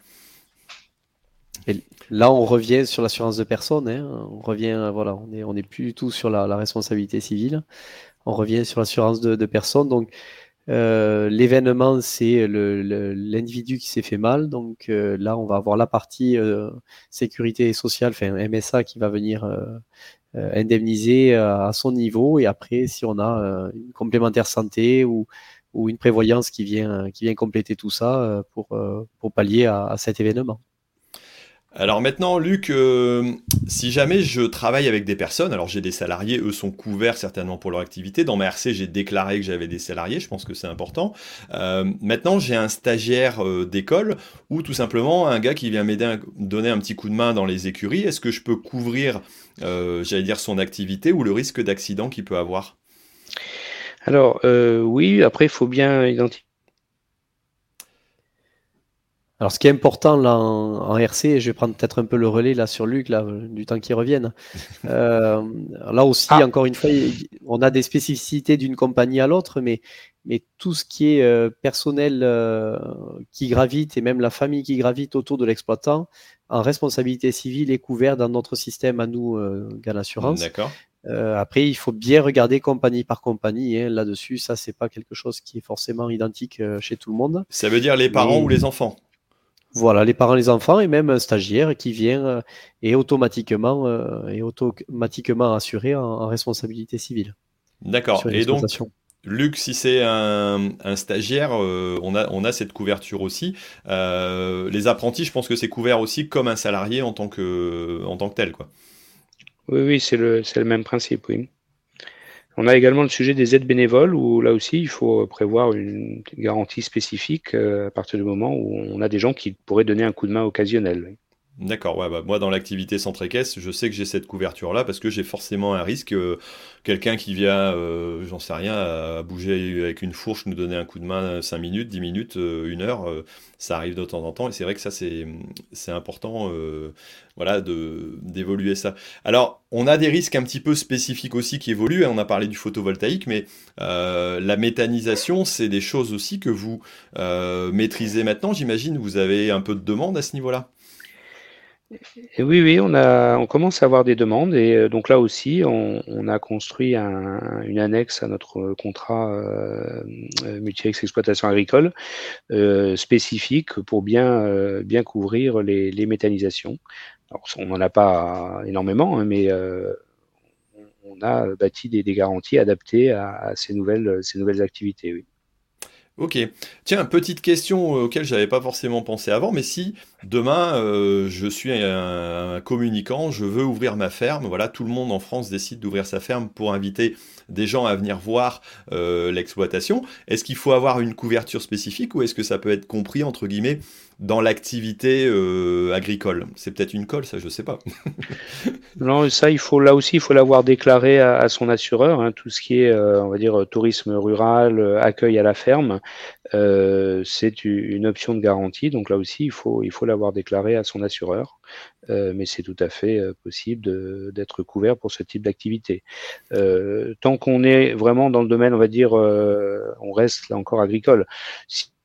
Là, on revient sur l'assurance de personne. Hein. On revient, voilà, on est, on est plus du tout sur la, responsabilité civile. On revient sur l'assurance de, de personne. Donc, euh, l'événement, c'est l'individu qui s'est fait mal. Donc euh, là, on va avoir la partie euh, sécurité sociale, enfin MSA, qui va venir indemniser à son niveau. Et après, si on a une complémentaire santé ou, une prévoyance qui vient, compléter tout ça pour pallier à cet événement. Alors maintenant, Luc, euh, si jamais je travaille avec des personnes, alors j'ai des salariés, eux sont couverts certainement pour leur activité. Dans ma RC, j'ai déclaré que j'avais des salariés, je pense que c'est important. Euh, maintenant, j'ai un stagiaire euh, d'école ou tout simplement un gars qui vient m'aider, donner un petit coup de main dans les écuries. Est-ce que je peux couvrir, j'allais dire, son activité ou le risque d'accident qu'il peut avoir? Alors oui, après il faut bien identifier alors, ce qui est important là en, RC, et je vais prendre peut-être un peu le relais là sur Luc, là, du temps qui revienne. (laughs) Euh, là aussi, ah. encore une fois, on a des spécificités d'une compagnie à l'autre, mais, mais tout ce qui est euh, personnel euh, qui gravite et même la famille qui gravite autour de l'exploitant en responsabilité civile est couvert dans notre système à nous, euh, Gal Assurance. D'accord. après, il faut bien regarder compagnie par compagnie. Hein, Là-dessus, ça, c'est pas quelque chose qui est forcément identique chez tout le monde. Ça veut dire les parents ou les enfants? Voilà, les parents, les enfants et même un stagiaire qui vient euh, et automatiquement, euh, automatiquement assuré en, responsabilité civile. D'accord. Et donc, Luc, si c'est un, stagiaire, euh, on, a, on a cette couverture aussi. les apprentis, je pense que c'est couvert aussi comme un salarié en tant que, en tant que tel. Quoi. Oui, oui, c'est le, le même principe, oui. On a également le sujet des aides bénévoles où là aussi il faut prévoir une garantie spécifique euh, à partir du moment où on a des gens qui pourraient donner un coup de main occasionnel. D'accord, bah, moi dans l'activité centre caisse, je sais que j'ai cette couverture-là parce que j'ai forcément un risque. Euh, quelqu'un qui vient, euh, j'en sais rien, à bouger avec une fourche, nous donner un coup de main 5 minutes, 10 minutes, 1 heure, ça arrive de temps en temps et c'est vrai que ça c'est, important voilà, d'évoluer ça. Alors, on a des risques un petit peu spécifiques aussi qui évoluent, hein, on a parlé du photovoltaïque, mais la méthanisation, c'est des choses aussi que vous maîtrisez maintenant, j'imagine, vous avez un peu de demande à ce niveau-là? Oui, oui, on a, on commence à avoir des demandes et euh, donc là aussi, on, a construit une annexe à notre contrat euh, euh multi exploitation agricole euh, spécifique pour bien, bien couvrir les, méthanisations. on n'en a pas énormément, hein, mais on, a bâti des, garanties adaptées à, ces nouvelles, ces nouvelles activités. Ok. Tiens, petite question auquel j'avais pas forcément pensé avant, mais si demain euh, je suis un, communicant, je veux ouvrir ma ferme, voilà, tout le monde en France décide d'ouvrir sa ferme pour inviter des gens à venir voir euh, l'exploitation. Est-ce qu'il faut avoir une couverture spécifique ou est-ce que ça peut être compris entre guillemets dans l'activité euh, agricole C'est peut-être une colle, ça, je sais pas. (laughs) non, ça, il faut là aussi, il faut l'avoir déclaré à, son assureur. Hein, tout ce qui est, on va dire, tourisme rural, accueil à la ferme, c'est une option de garantie. Donc là aussi, il faut, il faut l'avoir déclaré à son assureur. Euh, mais c'est tout à fait euh, possible d'être couvert pour ce type d'activité. Euh, tant qu'on est vraiment dans le domaine, on va dire, on reste là encore agricole.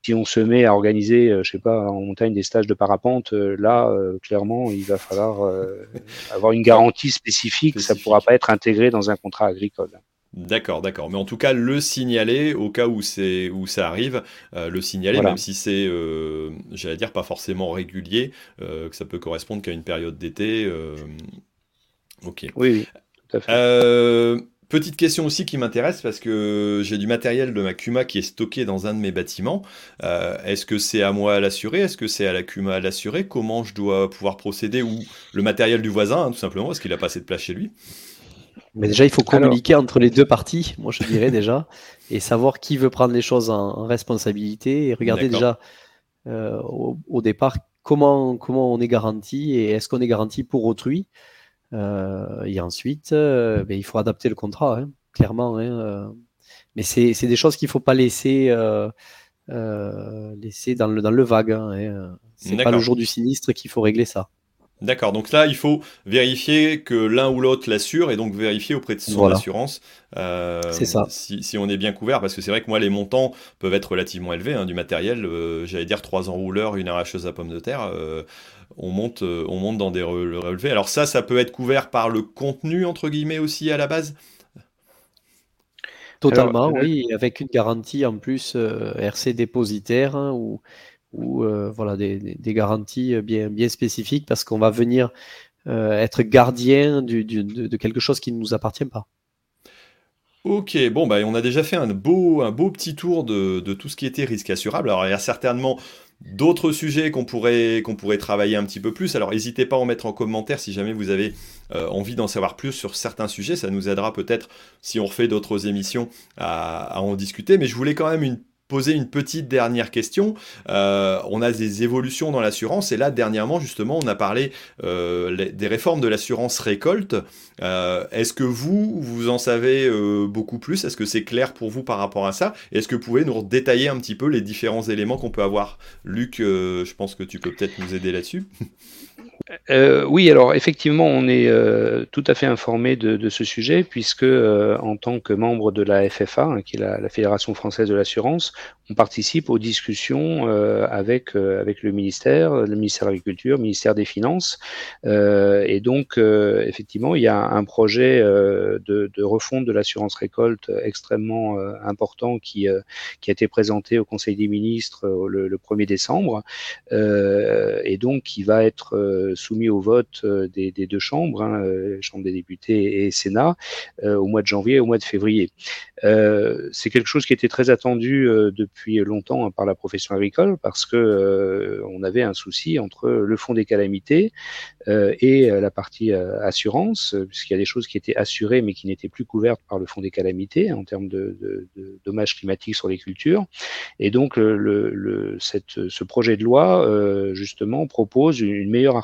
On se met à organiser, je sais pas, en montagne des stages de parapente, là, clairement, il va falloir (laughs) avoir une garantie spécifique. Ça ne pourra pas être intégré dans un contrat agricole. D'accord, d'accord. Mais en tout cas, le signaler au cas où c'est où ça arrive, euh, le signaler, même si c'est, euh, j'allais dire, pas forcément régulier, euh, que ça peut correspondre qu'à une période d'été. ok. Oui, oui, tout à fait Petite question aussi qui m'intéresse parce que j'ai du matériel de ma Cuma qui est stocké dans un de mes bâtiments. Euh, est-ce que c'est à moi à l'assurer? Est-ce que c'est à la Cuma à l'assurer? Comment je dois pouvoir procéder? Ou le matériel du voisin, hein, tout simplement, parce qu'il a pas assez de place chez lui? Mais déjà, il faut communiquer entre les deux parties, moi je dirais (laughs) déjà, et savoir qui veut prendre les choses en, responsabilité et regarder déjà euh, au, départ comment, comment on est garanti et est-ce qu'on est garanti pour autrui. Euh, et ensuite, euh, ben, il faut adapter le contrat, hein, clairement. Hein, mais c'est des choses qu'il ne faut pas laisser, laisser dans, le, dans le vague. Hein, c'est pas le jour du sinistre qu'il faut régler ça. D'accord, donc là, il faut vérifier que l'un ou l'autre l'assure et donc vérifier auprès de son assurance euh, ça. Si, on est bien couvert. Parce que c'est vrai que moi, les montants peuvent être relativement élevés hein, du matériel. Euh, j'allais dire trois enrouleurs, une arracheuse à pommes de terre. Euh, on, monte, on monte dans des relevés. Alors ça, ça peut être couvert par le contenu, entre guillemets, aussi à la base? Totalement, oui, avec une garantie en plus RC dépositaire hein, ou ou euh, voilà, des, garanties bien, bien spécifiques parce qu'on va venir euh, être gardien de, quelque chose qui ne nous appartient pas. Ok, bon, bah, on a déjà fait un beau, un beau petit tour de, tout ce qui était risque assurable. Alors, il y a certainement d'autres sujets qu'on pourrait, qu'on pourrait travailler un petit peu plus. Alors, n'hésitez pas à en mettre en commentaire si jamais vous avez euh, envie d'en savoir plus sur certains sujets. Ça nous aidera peut-être, si on refait d'autres émissions, à, à, en discuter. Mais je voulais quand même une poser une petite dernière question. Euh, on a des évolutions dans l'assurance et là dernièrement justement on a parlé euh, des réformes de l'assurance récolte. Euh, est-ce que vous vous en savez beaucoup plus? Est-ce que c'est clair pour vous par rapport à ça? Est-ce que vous pouvez nous détailler un petit peu les différents éléments qu'on peut avoir? Luc, je pense que tu peux peut-être nous aider là-dessus. (laughs) Euh, oui, alors effectivement, on est euh, tout à fait informé de, ce sujet, puisque euh, en tant que membre de la FFA, hein, qui est la, Fédération française de l'assurance, on participe aux discussions avec, avec le ministère, le ministère de l'Agriculture, le ministère des Finances. et donc, effectivement, il y a un projet de, refonte de l'assurance récolte extrêmement important qui, qui a été présenté au Conseil des ministres le, le 1er décembre, et donc qui va être soumis au vote euh, des, deux chambres, hein, euh, Chambre des députés et Sénat, euh, au mois de janvier et au mois de février. c'est quelque chose qui était très attendu depuis longtemps hein, par la profession agricole parce que on avait un souci entre le fonds des calamités et la partie assurance, puisqu'il y a des choses qui étaient assurées mais qui n'étaient plus couvertes par le fonds des calamités en termes de, dommages climatiques sur les cultures. Et donc, ce projet de loi, justement, propose une meilleure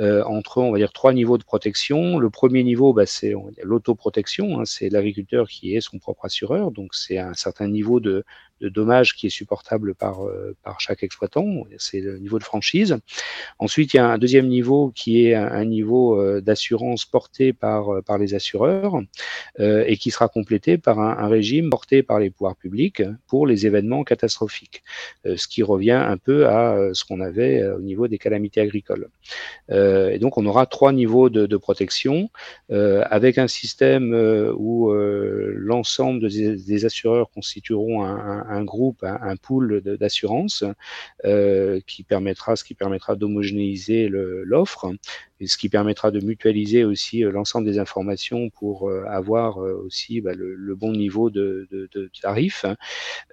euh, entre, on va dire, trois niveaux de protection. Le premier niveau, bah, c'est l'autoprotection, hein, c'est l'agriculteur qui est son propre assureur, donc c'est un certain niveau de, de dommage qui est supportable par, euh, par chaque exploitant, c'est le niveau de franchise. Ensuite, il y a un deuxième niveau qui est un, niveau euh, d'assurance porté par, euh, par les assureurs et qui sera complété par un, régime porté par les pouvoirs publics pour les événements catastrophiques, ce qui revient un peu à ce qu'on avait au niveau des calamités agricoles. et donc, on aura trois niveaux de, de protection avec un système où l'ensemble des, assureurs constitueront un groupe, un, pool d'assurance euh, qui permettra, ce qui permettra d'homogénéiser l'offre et ce qui permettra de mutualiser aussi euh, l'ensemble des informations pour euh, avoir aussi bah, le, bon niveau de, de, de tarif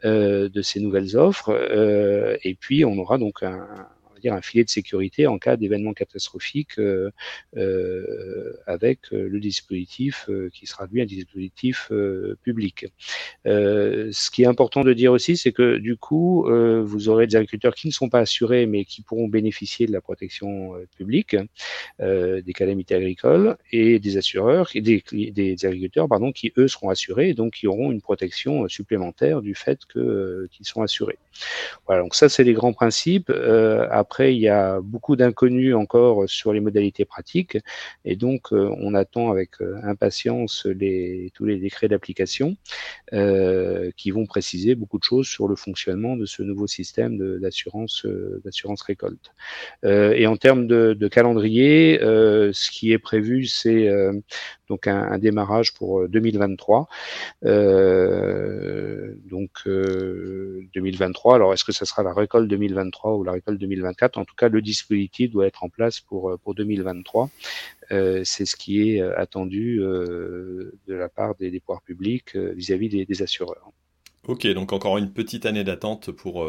de ces nouvelles offres. et puis on aura donc un, dire un filet de sécurité en cas d'événement catastrophique euh, euh, avec euh, le dispositif qui sera lui un dispositif public. ce qui est important de dire aussi, c'est que du coup, vous aurez des agriculteurs qui ne sont pas assurés, mais qui pourront bénéficier de la protection publique des calamités agricoles et des assureurs, des, agriculteurs pardon, qui eux seront assurés et donc qui auront une protection supplémentaire du fait qu'ils sont assurés. Voilà, donc ça c'est les grands principes. Il y a beaucoup d'inconnus encore sur les modalités pratiques, et donc euh, on attend avec euh, impatience tous les décrets d'application euh, qui vont préciser beaucoup de choses sur le fonctionnement de ce nouveau système d'assurance récolte. et en termes de, calendrier, ce qui est prévu, c'est donc un, démarrage pour 2023. Euh, euh, donc 2023, 2023. Alors, est-ce que ça sera la récolte 2023 ou la récolte 2024 En tout cas, le dispositif doit être en place pour, pour 2023. Euh, c'est ce qui est attendu euh, de la part des, des pouvoirs publics vis-à-vis des, des, assureurs. Ok, donc encore une petite année d'attente pour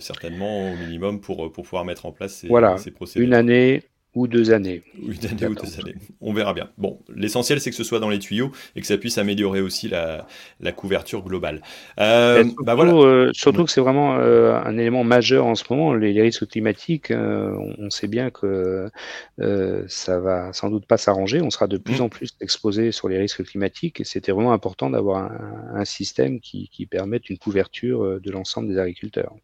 certainement au minimum pour, pour pouvoir mettre en place ces, voilà, ces procédures. Une année ou deux années. Une année ou deux années. On verra bien. Bon, l'essentiel c'est que ce soit dans les tuyaux et que ça puisse améliorer aussi la, la couverture globale. Euh, surtout, bah voilà. euh, surtout que c'est vraiment euh, un élément majeur en ce moment, les, les risques climatiques. On, sait bien que ça va sans doute pas s'arranger. On sera de plus mmh. en plus exposé sur les risques climatiques et c'était vraiment important d'avoir un, un, système qui, qui permette une couverture de l'ensemble des agriculteurs.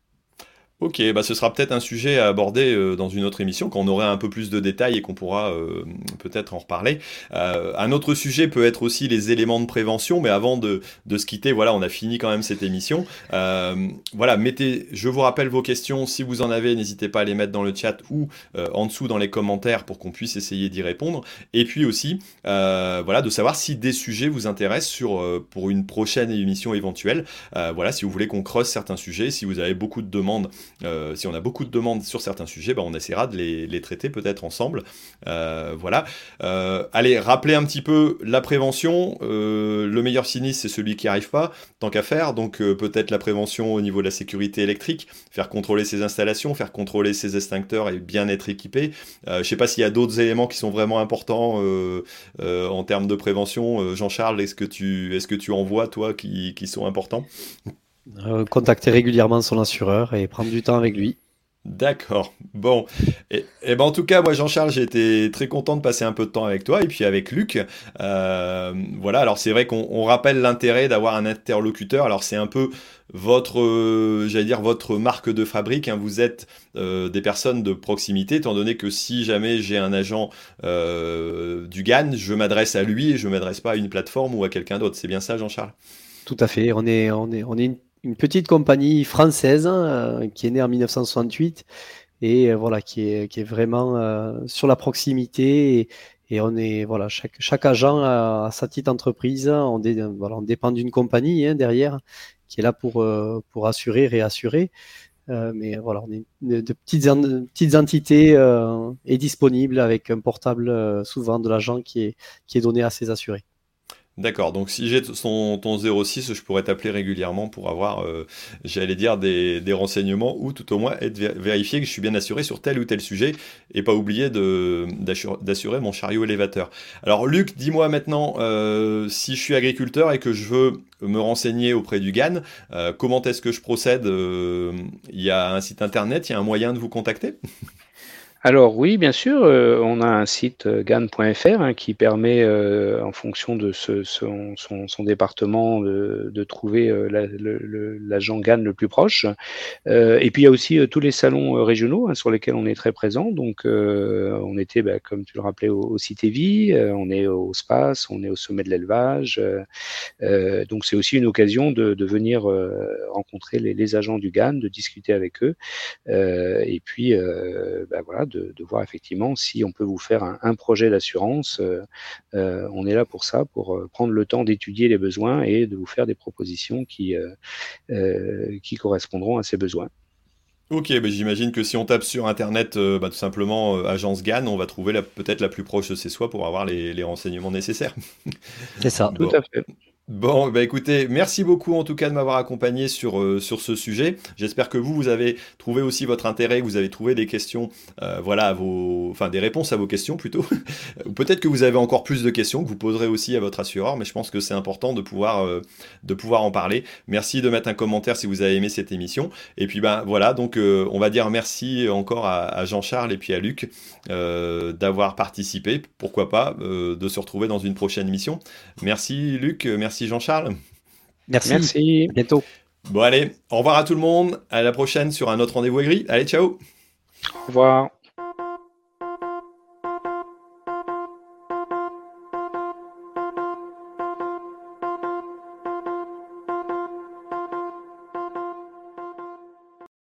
Ok, bah ce sera peut-être un sujet à aborder euh, dans une autre émission quand on aura un peu plus de détails et qu'on pourra euh, peut-être en reparler. Euh, un autre sujet peut être aussi les éléments de prévention, mais avant de, de se quitter, voilà, on a fini quand même cette émission. Euh, voilà, mettez, je vous rappelle vos questions, si vous en avez, n'hésitez pas à les mettre dans le chat ou euh, en dessous dans les commentaires pour qu'on puisse essayer d'y répondre. Et puis aussi, voilà, de savoir si des sujets vous intéressent sur pour une prochaine émission éventuelle. voilà, si vous voulez qu'on creuse certains sujets, si vous avez beaucoup de demandes euh, si on a beaucoup de demandes sur certains sujets, bah, on essaiera de les, traiter peut-être ensemble. Euh, voilà. Euh, allez, rappelez un petit peu la prévention. le meilleur sinistre, c'est celui qui arrive pas, tant qu'à faire. Donc peut-être la prévention au niveau de la sécurité électrique, faire contrôler ses installations, faire contrôler ses extincteurs et bien être équipé. je ne sais pas s'il y a d'autres éléments qui sont vraiment importants en termes de prévention. Jean-Charles, est-ce que tu, est-ce que tu en vois toi qui sont importants? Euh, contacter régulièrement son assureur et prendre du temps avec lui. D'accord. Bon. Et, et, ben en tout cas, moi, Jean-Charles, j'ai été très content de passer un peu de temps avec toi et puis avec Luc. Euh, voilà. Alors, c'est vrai qu'on rappelle l'intérêt d'avoir un interlocuteur. Alors, c'est un peu votre, euh, j'allais dire, votre marque de fabrique. Hein. Vous êtes euh, des personnes de proximité, étant donné que si jamais j'ai un agent du GAN, je m'adresse à lui et je ne m'adresse pas à une plateforme ou à quelqu'un d'autre. C'est bien ça, Jean-Charles? Tout à fait. On est, on est, on est une une petite compagnie française euh, qui est née en 1968 et euh, voilà qui est, vraiment euh, sur la proximité et, on est voilà chaque, agent a, sa petite entreprise voilà, on dépend d'une compagnie hein, derrière qui est là pour assurer réassurer. Mais voilà on est de, petites entités est disponible avec un portable souvent de l'agent qui qui est donné à ses assurés D'accord, donc si j'ai ton, ton 06, je pourrais t'appeler régulièrement pour avoir, euh, j'allais dire, des, renseignements ou tout au moins être vérifié que je suis bien assuré sur tel ou tel sujet et pas oublier d'assurer mon chariot élévateur. Alors Luc, dis-moi maintenant, euh, si je suis agriculteur et que je veux me renseigner auprès du GAN, euh, comment est-ce que je procède? Il y a un site internet, il y a un moyen de vous contacter? Alors oui, bien sûr, euh, on a un site euh, GAN.fr hein, qui permet, euh, en fonction de ce, son, son, département, de, trouver l'agent la, GAN le plus proche. et puis il y a aussi tous les salons régionaux hein, sur lesquels on est très présent. Donc on était, bah, comme tu le rappelais, au, au on est au SPACE, on est au sommet de l'élevage. donc c'est aussi une occasion de, venir rencontrer les, les, agents du GAN, de discuter avec eux. et puis bah, voilà de, de, voir effectivement si on peut vous faire un, un projet d'assurance. Euh, euh, on est là pour ça, pour euh, prendre le temps d'étudier les besoins et de vous faire des propositions qui, qui correspondront à ces besoins. Ok, bah j'imagine que si on tape sur Internet, bah, tout simplement agence GAN, on va trouver peut-être la plus proche de chez soi pour avoir les, les renseignements nécessaires. C'est ça. Tout à fait. Bon, bah écoutez, merci beaucoup en tout cas de m'avoir accompagné sur, euh, sur ce sujet. J'espère que vous, vous avez trouvé aussi votre intérêt, vous avez trouvé des questions, euh, voilà, vos, enfin des réponses à vos questions plutôt. (laughs) Peut-être que vous avez encore plus de questions que vous poserez aussi à votre assureur, mais je pense que c'est important de pouvoir, euh, en parler. Merci de mettre un commentaire si vous avez aimé cette émission. Et puis ben voilà, donc on va dire merci encore à, à Jean-Charles et puis à Luc d'avoir participé. Pourquoi pas de se retrouver dans une prochaine émission. Merci Luc, merci Jean-Charles. Merci. Merci. bientôt. Bon allez, au revoir à tout le monde. À la prochaine sur un autre rendez-vous aigri. Allez, ciao. Au revoir.